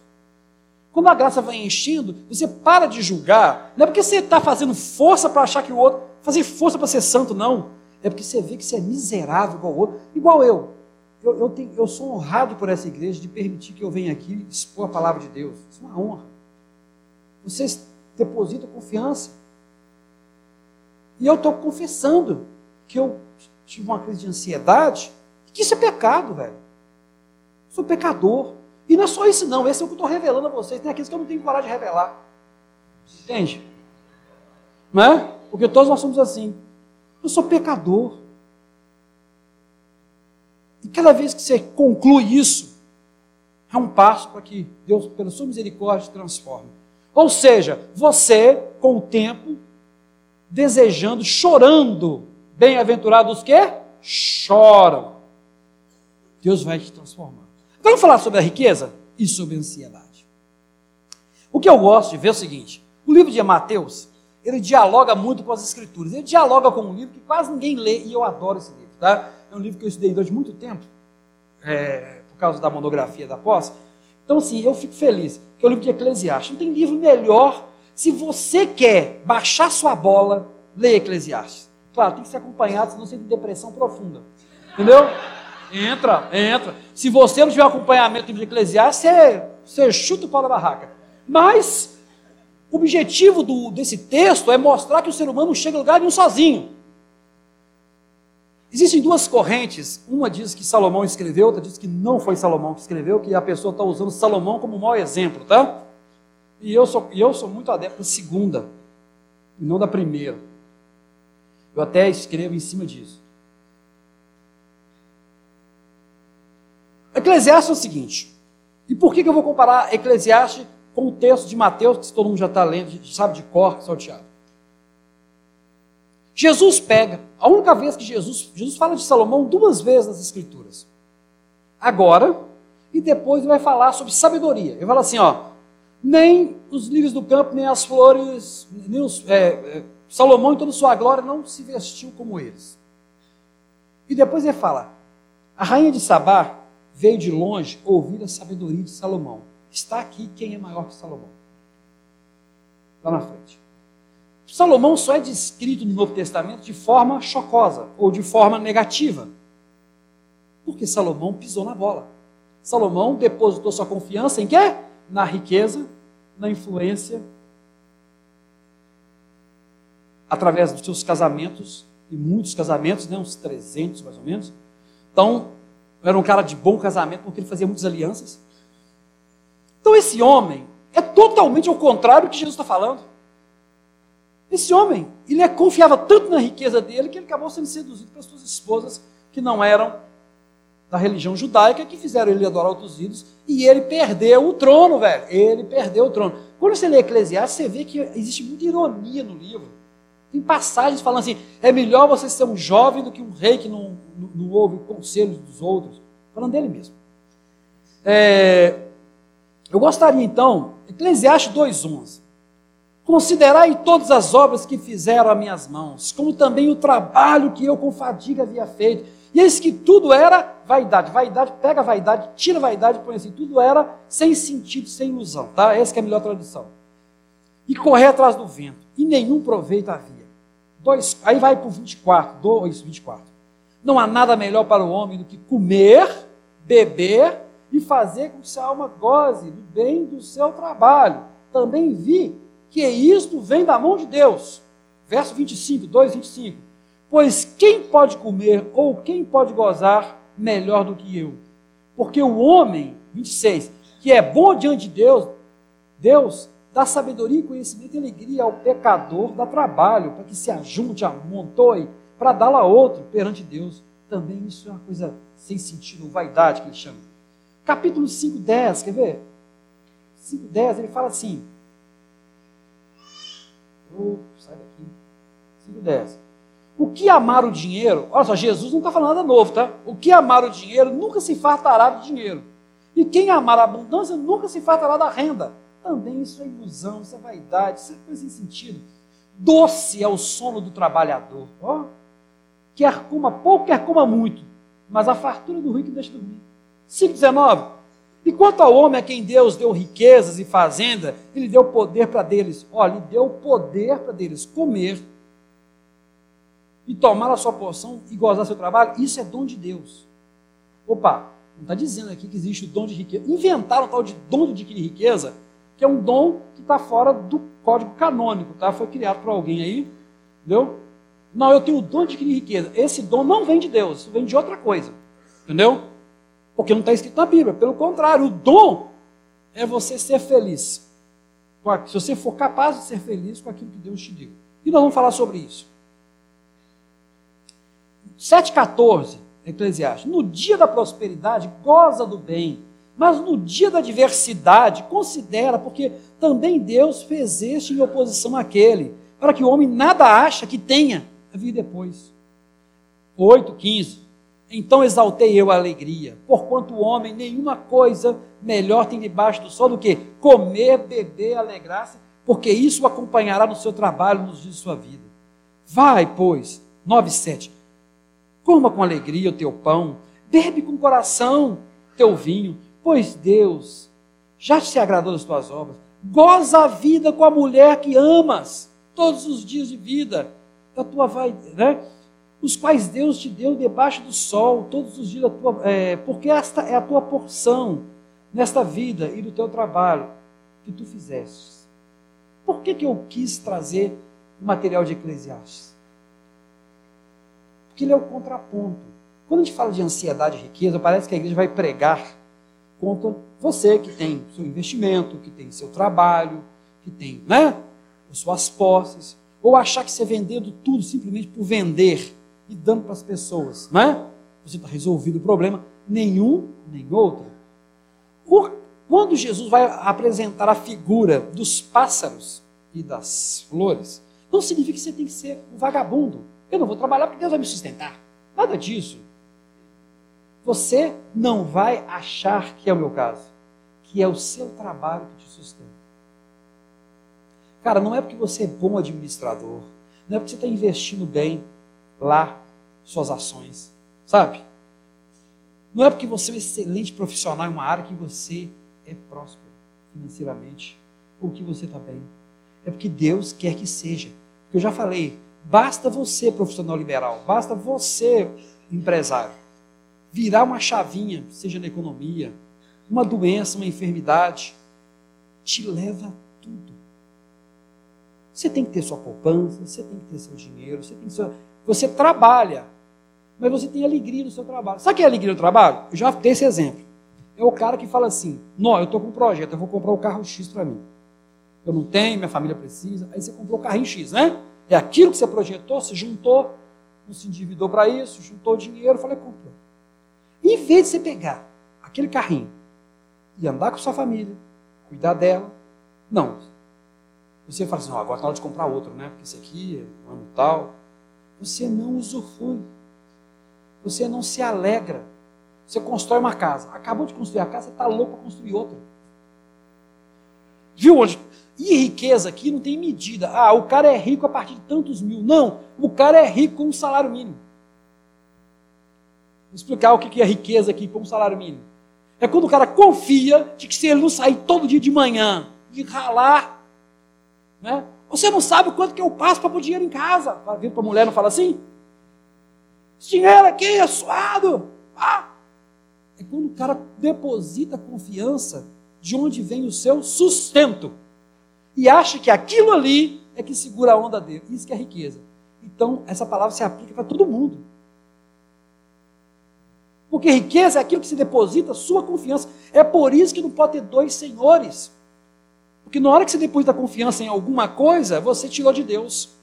Quando a graça vai enchendo, você para de julgar. Não é porque você está fazendo força para achar que o outro. Fazer força para ser santo, não. É porque você vê que você é miserável igual o outro. Igual eu. Eu, eu, tenho, eu sou honrado por essa igreja de permitir que eu venha aqui expor a palavra de Deus. Isso é uma honra. Vocês depositam confiança. E eu estou confessando que eu tive uma crise de ansiedade, que isso é pecado, velho. Sou pecador. E não é só isso, não. Esse é o que eu estou revelando a vocês. Tem aqueles que eu não tenho coragem de revelar. Entende? Não é? Porque todos nós somos assim. Eu sou pecador. E cada vez que você conclui isso, é um passo para que Deus, pela sua misericórdia, transforme. Ou seja, você, com o tempo, desejando, chorando, bem-aventurados que choram. Deus vai te transformar. Vamos falar sobre a riqueza e sobre a ansiedade. O que eu gosto de ver é o seguinte: o livro de Mateus, ele dialoga muito com as escrituras. Ele dialoga com um livro que quase ninguém lê e eu adoro esse livro, tá? É um livro que eu estudei durante muito tempo, é, por causa da monografia da pós. Então, assim, eu fico feliz, que é o livro de Eclesiastes. Não tem livro melhor. Se você quer baixar sua bola, leia Eclesiastes. Claro, tem que ser acompanhado, senão você tem depressão profunda. Entendeu? Entra, entra. Se você não tiver acompanhamento de Eclesiastes, você, você chuta o pau da barraca. Mas o objetivo do, desse texto é mostrar que o ser humano não chega a lugar nenhum sozinho. Existem duas correntes. Uma diz que Salomão escreveu, outra diz que não foi Salomão que escreveu, que a pessoa está usando Salomão como mau exemplo, tá? E eu sou, eu sou muito adepto da segunda, e não da primeira. Eu até escrevo em cima disso. Eclesiastes é o seguinte. E por que, que eu vou comparar Eclesiastes com o texto de Mateus, que todo mundo já está lendo, sabe de cor, salteado? Jesus pega, a única vez que Jesus, Jesus fala de Salomão duas vezes nas Escrituras. Agora, e depois ele vai falar sobre sabedoria. Ele fala assim, ó, nem os lírios do campo, nem as flores, nem os, é, é, Salomão em toda sua glória não se vestiu como eles. E depois ele fala, a rainha de Sabá veio de longe ouvir a sabedoria de Salomão. Está aqui quem é maior que Salomão. Lá na frente. Salomão só é descrito no Novo Testamento de forma chocosa ou de forma negativa. Porque Salomão pisou na bola. Salomão depositou sua confiança em quê? Na riqueza, na influência, através dos seus casamentos, e muitos casamentos, né, uns 300 mais ou menos. Então, era um cara de bom casamento porque ele fazia muitas alianças. Então, esse homem é totalmente ao contrário do que Jesus está falando. Esse homem, ele confiava tanto na riqueza dele que ele acabou sendo seduzido pelas suas esposas que não eram da religião judaica, que fizeram ele adorar outros ídolos, e ele perdeu o trono, velho. Ele perdeu o trono. Quando você lê Eclesiastes, você vê que existe muita ironia no livro. Tem passagens falando assim: é melhor você ser um jovem do que um rei que não, não, não ouve conselhos dos outros. Falando dele mesmo. É, eu gostaria então, Eclesiastes 2,11. Considerai todas as obras que fizeram as minhas mãos, como também o trabalho que eu com fadiga havia feito. E eis que tudo era vaidade. Vaidade, pega a vaidade, tira a vaidade põe assim. Tudo era sem sentido, sem ilusão. Tá? Essa é a melhor tradução. E correr atrás do vento. E nenhum proveito havia. Dois, aí vai para o 24. 2, 24. Não há nada melhor para o homem do que comer, beber e fazer com que sua alma goze do bem do seu trabalho. Também vi que isto vem da mão de Deus. Verso 25, 2, 25. Pois quem pode comer ou quem pode gozar melhor do que eu? Porque o homem, 26, que é bom diante de Deus, Deus dá sabedoria conhecimento e alegria ao pecador, dá trabalho para que se ajunte, amontoe, para dá-la a outro perante Deus. Também isso é uma coisa sem sentido, vaidade que ele chama. Capítulo 5, 10, quer ver? 5, 10, ele fala assim: Oh, sai daqui. 5,10. O que amar o dinheiro, olha só, Jesus não está falando nada novo, tá? O que amar o dinheiro nunca se fartará de dinheiro. E quem amar a abundância nunca se fartará da renda. Também isso é ilusão, isso é vaidade, isso é coisa sem sentido. Doce é o sono do trabalhador. Ó, quer coma pouco, quer coma muito. Mas a fartura do rico deixa dormir. 5,19. E quanto ao homem a quem Deus deu riquezas e fazenda, ele deu poder para deles. Olha, ele deu poder para deles comer e tomar a sua porção e gozar seu trabalho. Isso é dom de Deus. Opa, não está dizendo aqui que existe o dom de riqueza. Inventaram o tal de dom de riqueza, que é um dom que está fora do código canônico, tá? Foi criado por alguém aí, entendeu? Não, eu tenho o dom de riqueza. Esse dom não vem de Deus, isso vem de outra coisa, entendeu? Porque não está escrito na Bíblia. Pelo contrário, o dom é você ser feliz. Se você for capaz de ser feliz com aquilo que Deus te deu. E nós vamos falar sobre isso. 7,14, Eclesiastes. No dia da prosperidade, goza do bem, Mas no dia da adversidade, considera, porque também Deus fez este em oposição àquele, para que o homem nada acha que tenha a vir depois. 8, 15. Então exaltei eu a alegria, porquanto o homem nenhuma coisa melhor tem debaixo do sol do que comer, beber, alegrar-se, porque isso o acompanhará no seu trabalho nos dias de sua vida. Vai, pois, 9, 7. Coma com alegria o teu pão, bebe com coração teu vinho, pois Deus já se agradou das tuas obras. Goza a vida com a mulher que amas, todos os dias de vida da tua vaidade, né? Os quais Deus te deu debaixo do sol, todos os dias tua, é, porque esta é a tua porção nesta vida e do teu trabalho que tu fizeste. Por que, que eu quis trazer o material de Eclesiastes? Porque ele é o contraponto. Quando a gente fala de ansiedade e riqueza, parece que a igreja vai pregar contra você que tem seu investimento, que tem seu trabalho, que tem né, as suas posses, ou achar que você vendendo tudo simplesmente por vender e dando para as pessoas, né? Você está resolvido o problema, nenhum nem outro. Quando Jesus vai apresentar a figura dos pássaros e das flores, não significa que você tem que ser um vagabundo. Eu não vou trabalhar porque Deus vai me sustentar. Nada disso. Você não vai achar que é o meu caso, que é o seu trabalho que te sustenta. Cara, não é porque você é bom administrador, não é porque você está investindo bem lá suas ações, sabe? Não é porque você é um excelente profissional em uma área que você é próspero financeiramente ou que você está bem. É porque Deus quer que seja. Porque eu já falei, basta você, profissional liberal, basta você, empresário, virar uma chavinha, seja na economia, uma doença, uma enfermidade, te leva tudo. Você tem que ter sua poupança, você tem que ter seu dinheiro, você tem que ser... Você trabalha, mas você tem alegria no seu trabalho. Sabe o que é alegria no trabalho? Eu já dei esse exemplo. É o cara que fala assim: Não, eu estou com um projeto, eu vou comprar o carro X para mim. Eu não tenho, minha família precisa. Aí você comprou o carrinho X, né? É aquilo que você projetou, você juntou, não se endividou para isso, juntou dinheiro, falei, comprou. Em vez de você pegar aquele carrinho e andar com sua família, cuidar dela, não. Você fala assim, oh, agora está hora de comprar outro, né? Porque esse aqui é um ano tal. Você não usufrui. Você não se alegra. Você constrói uma casa. Acabou de construir a casa, você está louco para construir outra. Viu onde? E riqueza aqui não tem medida. Ah, o cara é rico a partir de tantos mil. Não, o cara é rico com um salário mínimo. Vou explicar o que é riqueza aqui com um salário mínimo. É quando o cara confia de que se ele não sair todo dia de manhã e ralar, né? Você não sabe o quanto que eu passo para pôr dinheiro em casa. Vindo para a mulher não fala assim? Esse dinheiro aqui é suado. Ah. É quando o cara deposita confiança de onde vem o seu sustento. E acha que aquilo ali é que segura a onda dele. Isso que é riqueza. Então, essa palavra se aplica para todo mundo. Porque riqueza é aquilo que se deposita sua confiança. É por isso que não pode ter dois senhores. Porque na hora que você deposita confiança em alguma coisa, você tirou de Deus.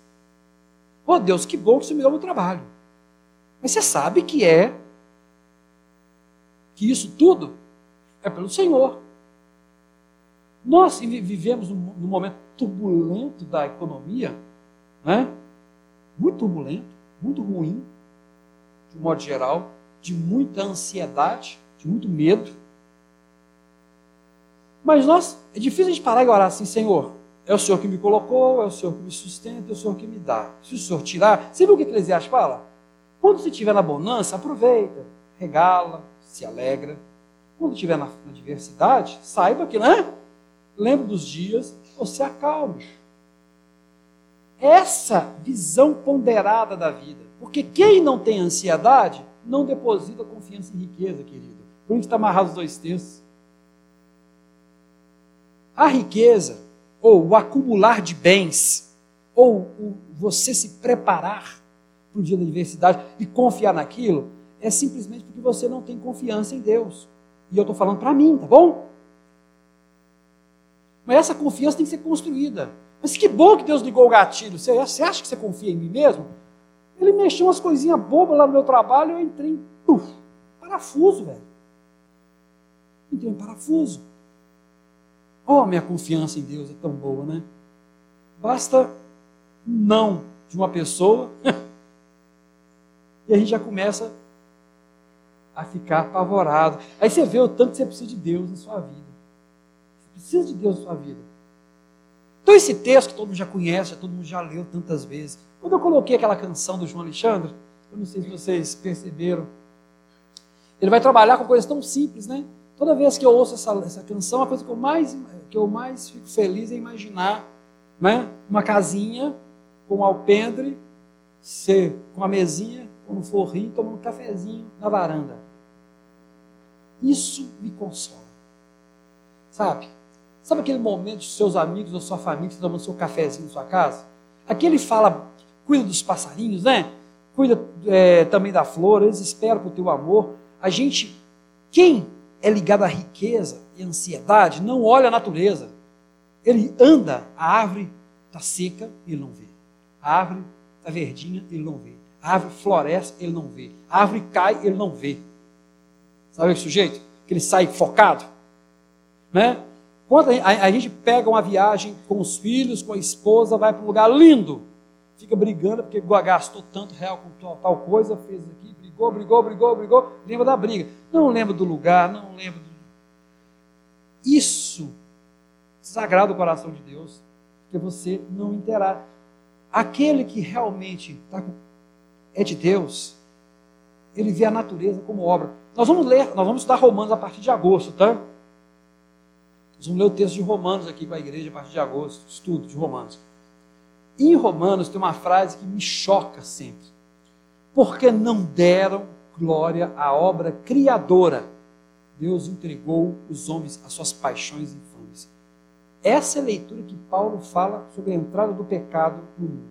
Oh Deus, que bom que você me deu meu trabalho. Mas você sabe que é, que isso tudo é pelo Senhor. Nós vivemos num, momento turbulento da economia, né? muito turbulento, muito ruim, de um modo geral, de muita ansiedade, de muito medo. Mas nós, é difícil a gente parar e orar assim, Senhor, é o Senhor que me colocou, é o Senhor que me sustenta, é o Senhor que me dá. Se o Senhor tirar, você viu o que Eclesiastes fala? Quando você estiver na bonança, aproveita, regala, se alegra. Quando estiver na, na diversidade, saiba que, né? Lembre dos dias, você acalme. Essa visão ponderada da vida. Porque quem não tem ansiedade, não deposita confiança em riqueza, querido. Por isso está amarrado os dois textos. A riqueza, ou o acumular de bens, ou o você se preparar para o dia da adversidade e confiar naquilo, é simplesmente porque você não tem confiança em Deus. E eu estou falando para mim, tá bom? Mas essa confiança tem que ser construída. Mas que bom que Deus ligou o gatilho. Você, acha que você confia em mim mesmo? Ele mexeu umas coisinhas bobas lá no meu trabalho e eu entrei em parafuso, velho. tem um parafuso. Oh, minha confiança em Deus é tão boa, né? Basta não de uma pessoa e a gente já começa a ficar apavorado. Aí você vê o tanto que você precisa de Deus na sua vida. Você precisa de Deus na sua vida. Então esse texto que todo mundo já conhece, todo mundo já leu tantas vezes. Quando eu coloquei aquela canção do João Alexandre, eu não sei se vocês perceberam, ele vai trabalhar com coisas tão simples, né? Toda vez que eu ouço essa, essa canção, a coisa que eu mais que eu mais fico feliz é imaginar, né? Uma casinha com alpendre, ser com a mesinha, com um forrinho, tomando um cafezinho na varanda. Isso me consola. Sabe? Sabe aquele momento de seus amigos ou sua família tomando seu cafezinho na sua casa? Aqui ele fala, cuida dos passarinhos, né? Cuida é, também da flor, eles esperam por teu amor. A gente, quem é ligado à riqueza e ansiedade, não olha a natureza. Ele anda, a árvore está seca, ele não vê. A árvore está verdinha, ele não vê. A árvore floresce, ele não vê. A árvore cai, ele não vê. Sabe esse sujeito? Que ele sai focado. Né? Quando a, gente pega uma viagem com os filhos, com a esposa, vai para um lugar lindo, fica brigando porque gastou tanto real com tal coisa, fez aqui, brigou, brigou, brigou, brigou, lembra da briga. Não lembra do lugar, não lembra do... Isso desagrada o coração de Deus, porque você não interage. Aquele que realmente tá com... é de Deus, ele vê a natureza como obra. Nós vamos ler, nós vamos estudar Romanos a partir de agosto, tá? Nós vamos ler o texto de Romanos aqui com a igreja a partir de agosto, estudo de Romanos. Em Romanos tem uma frase que me choca sempre. Porque não deram glória à obra criadora. Deus entregou os homens às suas paixões infames. Essa é a leitura que Paulo fala sobre a entrada do pecado no mundo.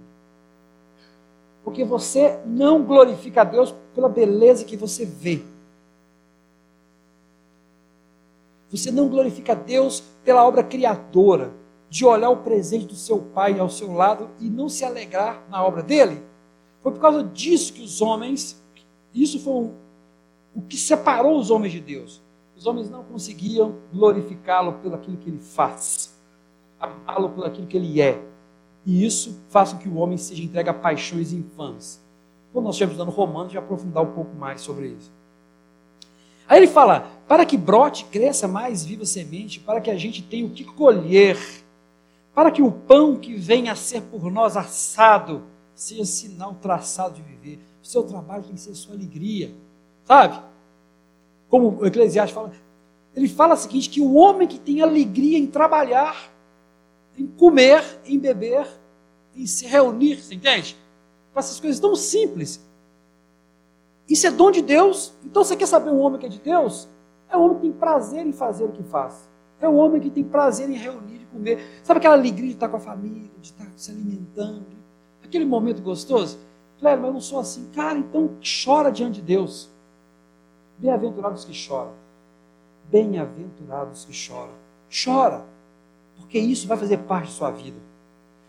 Porque você não glorifica a Deus pela beleza que você vê. Você não glorifica a Deus pela obra criadora, de olhar o presente do seu pai ao seu lado e não se alegrar na obra dele. Foi por causa disso que os homens, isso foi o, o que separou os homens de Deus. Os homens não conseguiam glorificá-lo pelo aquilo que ele faz, amá-lo pelo aquilo que ele é. E isso faz com que o homem seja entregue a paixões infames. Quando nós estivermos dando Romanos, já aprofundar um pouco mais sobre isso. Aí ele fala: para que brote, cresça mais viva semente, para que a gente tenha o que colher, para que o pão que venha a ser por nós assado seja sinal traçado de viver. O seu trabalho tem que ser sua alegria, sabe? Como o Eclesiastes fala, ele fala o seguinte: que o homem que tem alegria em trabalhar, em comer, em beber, em se reunir, você entende? Para essas coisas tão simples. Isso é dom de Deus. Então você quer saber um homem que é de Deus? É o homem que tem prazer em fazer o que faz. É o homem que tem prazer em reunir e comer. Sabe aquela alegria de estar com a família, de estar se alimentando? Aquele momento gostoso? Claro, mas eu não sou assim. Cara, então chora diante de Deus. Bem-aventurados que choram. Bem-aventurados que choram. Chora. Porque isso vai fazer parte da sua vida.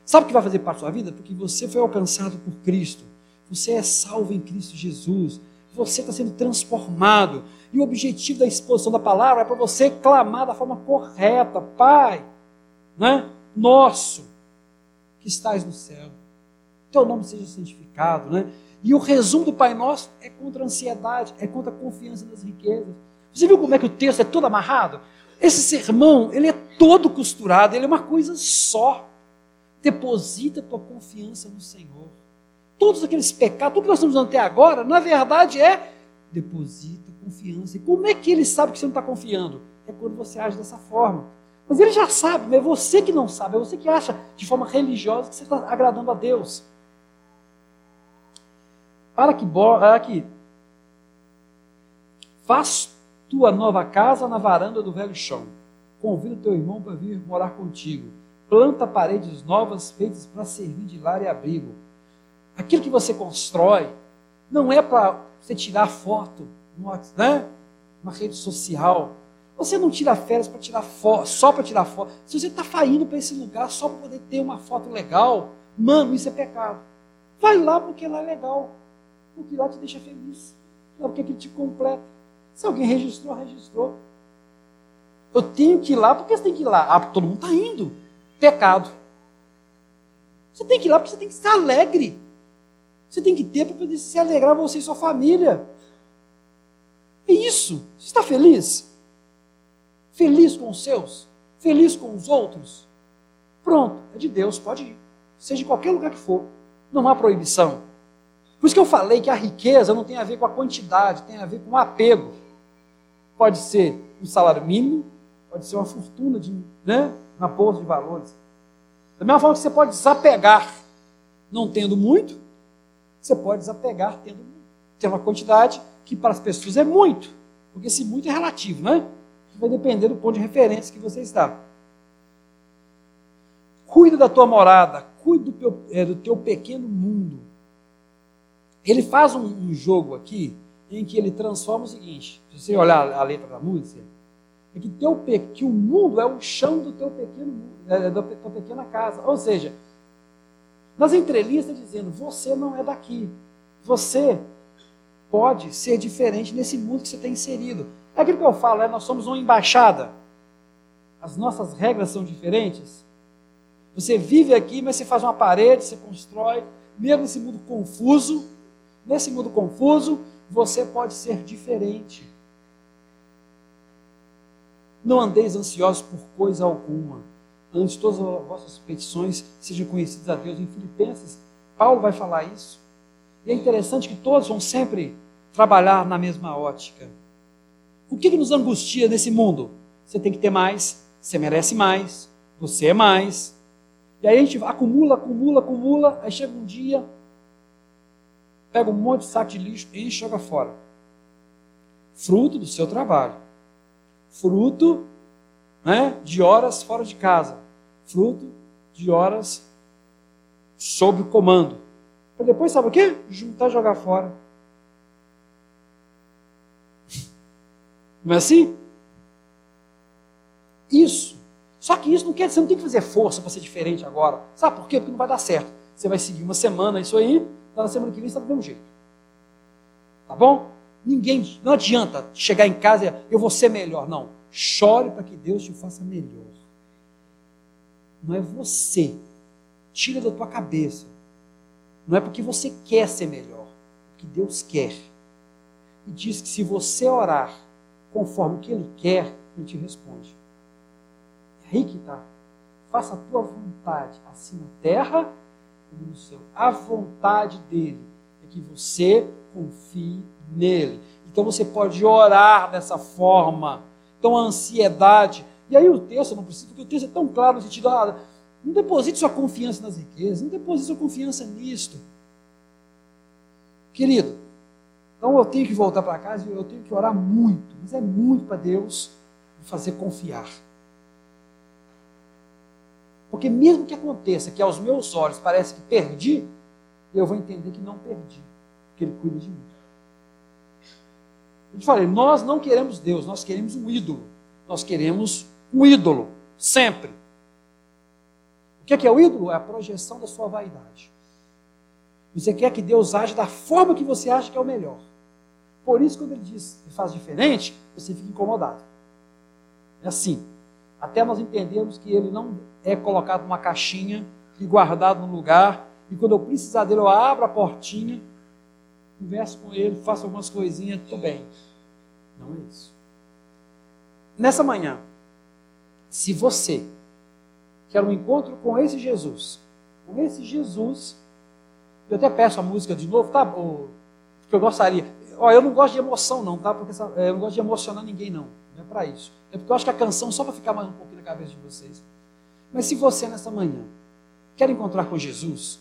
Sabe o que vai fazer parte da sua vida? Porque você foi alcançado por Cristo. Você é salvo em Cristo Jesus. Você está sendo transformado. E o objetivo da exposição da palavra é para você clamar da forma correta, Pai, né? nosso, que estás no céu. Teu nome seja santificado, né? E o resumo do Pai Nosso é contra a ansiedade, é contra a confiança nas riquezas. Você viu como é que o texto é todo amarrado? Esse sermão, ele é todo costurado, ele é uma coisa só. Deposita tua confiança no Senhor. Todos aqueles pecados, tudo que nós estamos até agora, na verdade é deposita confiança. E como é que ele sabe que você não está confiando? É quando você age dessa forma. Mas ele já sabe, mas é você que não sabe, é você que acha de forma religiosa que você está agradando a Deus. Para que, para faz tua nova casa na varanda do velho chão. Convida teu irmão para vir morar contigo. Planta paredes novas feitas para servir de lar e abrigo. Aquilo que você constrói não é para você tirar foto né? uma rede social. Você não tira férias para tirar foto, só para tirar foto. Se você está indo para esse lugar só para poder ter uma foto legal, mano, isso é pecado. Vai lá porque lá é legal. Porque lá te deixa feliz. Não, porque aquilo te completa. Se alguém registrou, registrou. Eu tenho que ir lá, por que você tem que ir lá? Ah, porque todo mundo está indo. Pecado. Você tem que ir lá porque você tem que estar alegre. Você tem que ter para poder se alegrar você e sua família. É isso. Você está feliz? Feliz com os seus? Feliz com os outros? Pronto, é de Deus, pode ir. Seja em qualquer lugar que for. Não há proibição. Por isso que eu falei que a riqueza não tem a ver com a quantidade, tem a ver com o apego. Pode ser um salário mínimo, pode ser uma fortuna de, né, na bolsa de valores. Da mesma forma que você pode desapegar não tendo muito, você pode desapegar tendo, tendo uma quantidade que para as pessoas é muito. Porque esse muito é relativo, né? Vai depender do ponto de referência que você está. Cuida da tua morada, cuida do teu, é, do teu pequeno mundo. Ele faz um, jogo aqui em que ele transforma o seguinte: se você olhar a letra da música, é que, teu, que o mundo é o chão do teu pequeno é, da tua pequena casa. Ou seja, nas entrelinhas está dizendo: você não é daqui. Você pode ser diferente nesse mundo que você está inserido. É aquilo que eu falo, é, nós somos uma embaixada. As nossas regras são diferentes. Você vive aqui, mas você faz uma parede, você constrói, mesmo nesse mundo confuso, nesse mundo confuso, você pode ser diferente. Não andeis ansiosos por coisa alguma. Antes todas as vossas petições sejam conhecidas a Deus. Em Filipenses, Paulo vai falar isso. E é interessante que todos vão sempre trabalhar na mesma ótica. O que, que nos angustia nesse mundo? Você tem que ter mais, você merece mais, você é mais. E aí a gente acumula, acumula, acumula, aí chega um dia, pega um monte de saco de lixo, enche e joga fora. Fruto do seu trabalho. Fruto né, de horas fora de casa. Fruto de horas sob comando. Para depois, sabe o quê? Juntar e jogar fora. Não é assim? Isso. Só que isso não quer dizer, você não tem que fazer força para ser diferente agora. Sabe por quê? Porque não vai dar certo. Você vai seguir uma semana isso aí, na semana que vem está do mesmo jeito. Tá bom? Ninguém, não adianta chegar em casa e eu vou ser melhor. Não. Chore para que Deus te faça melhor. Não é você. Tira da tua cabeça. Não é porque você quer ser melhor. É porque Deus quer. E diz que se você orar conforme o que Ele quer, Ele te responde. É aí que está. Faça a tua vontade, assim na terra no céu. A vontade dele é que você confie nele. Então você pode orar dessa forma. Então a ansiedade. E aí o texto, não precisa, porque o texto é tão claro no sentido, ah, não deposite sua confiança nas riquezas, não deposite sua confiança nisto. Querido, então eu tenho que voltar para casa e eu tenho que orar muito, mas é muito para Deus me fazer confiar. Porque mesmo que aconteça que aos meus olhos parece que perdi, eu vou entender que não perdi, porque Ele cuida de mim. Eu te falei, nós não queremos Deus, nós queremos um ídolo. Nós queremos um ídolo, sempre. O que é, que é o ídolo? É a projeção da sua vaidade. Você quer que Deus age da forma que você acha que é o melhor. Por isso, quando ele diz que faz diferente, você fica incomodado. É assim. Até nós entendermos que ele não é colocado numa caixinha e guardado num lugar, e quando eu precisar dele, eu abro a portinha, converso com ele, faço algumas coisinhas, estou bem. Não é isso. Nessa manhã, se você quer um encontro com esse Jesus, com esse Jesus, eu até peço a música de novo, tá? Porque eu gostaria. Ó, eu não gosto de emoção, não, tá? Porque essa, é, eu não gosto de emocionar ninguém, não. Não é para isso. É porque eu acho que a canção só para ficar mais um pouquinho na cabeça de vocês. Mas se você nessa manhã quer encontrar com Jesus,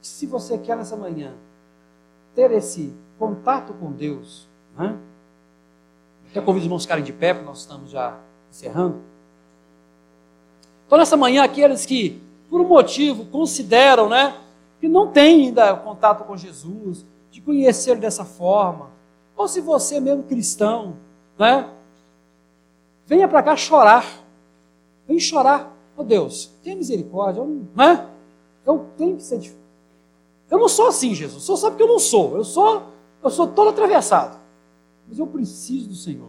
se você quer nessa manhã ter esse contato com Deus, né? até convido os irmãos ficarem de pé, porque nós estamos já encerrando. Então, nessa manhã, aqueles que, por um motivo, consideram né, que não têm ainda contato com Jesus, de conhecer dessa forma. Ou se você é mesmo cristão, né? Venha para cá chorar. Vem chorar. Oh Deus, tenha misericórdia. Eu, né? eu tenho que ser diferente. Eu não sou assim, Jesus. Só sabe que eu não sou. Eu sou, eu sou todo atravessado. Mas eu preciso do Senhor.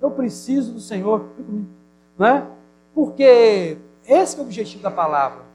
Eu preciso do Senhor. Né? Porque esse é o objetivo da palavra.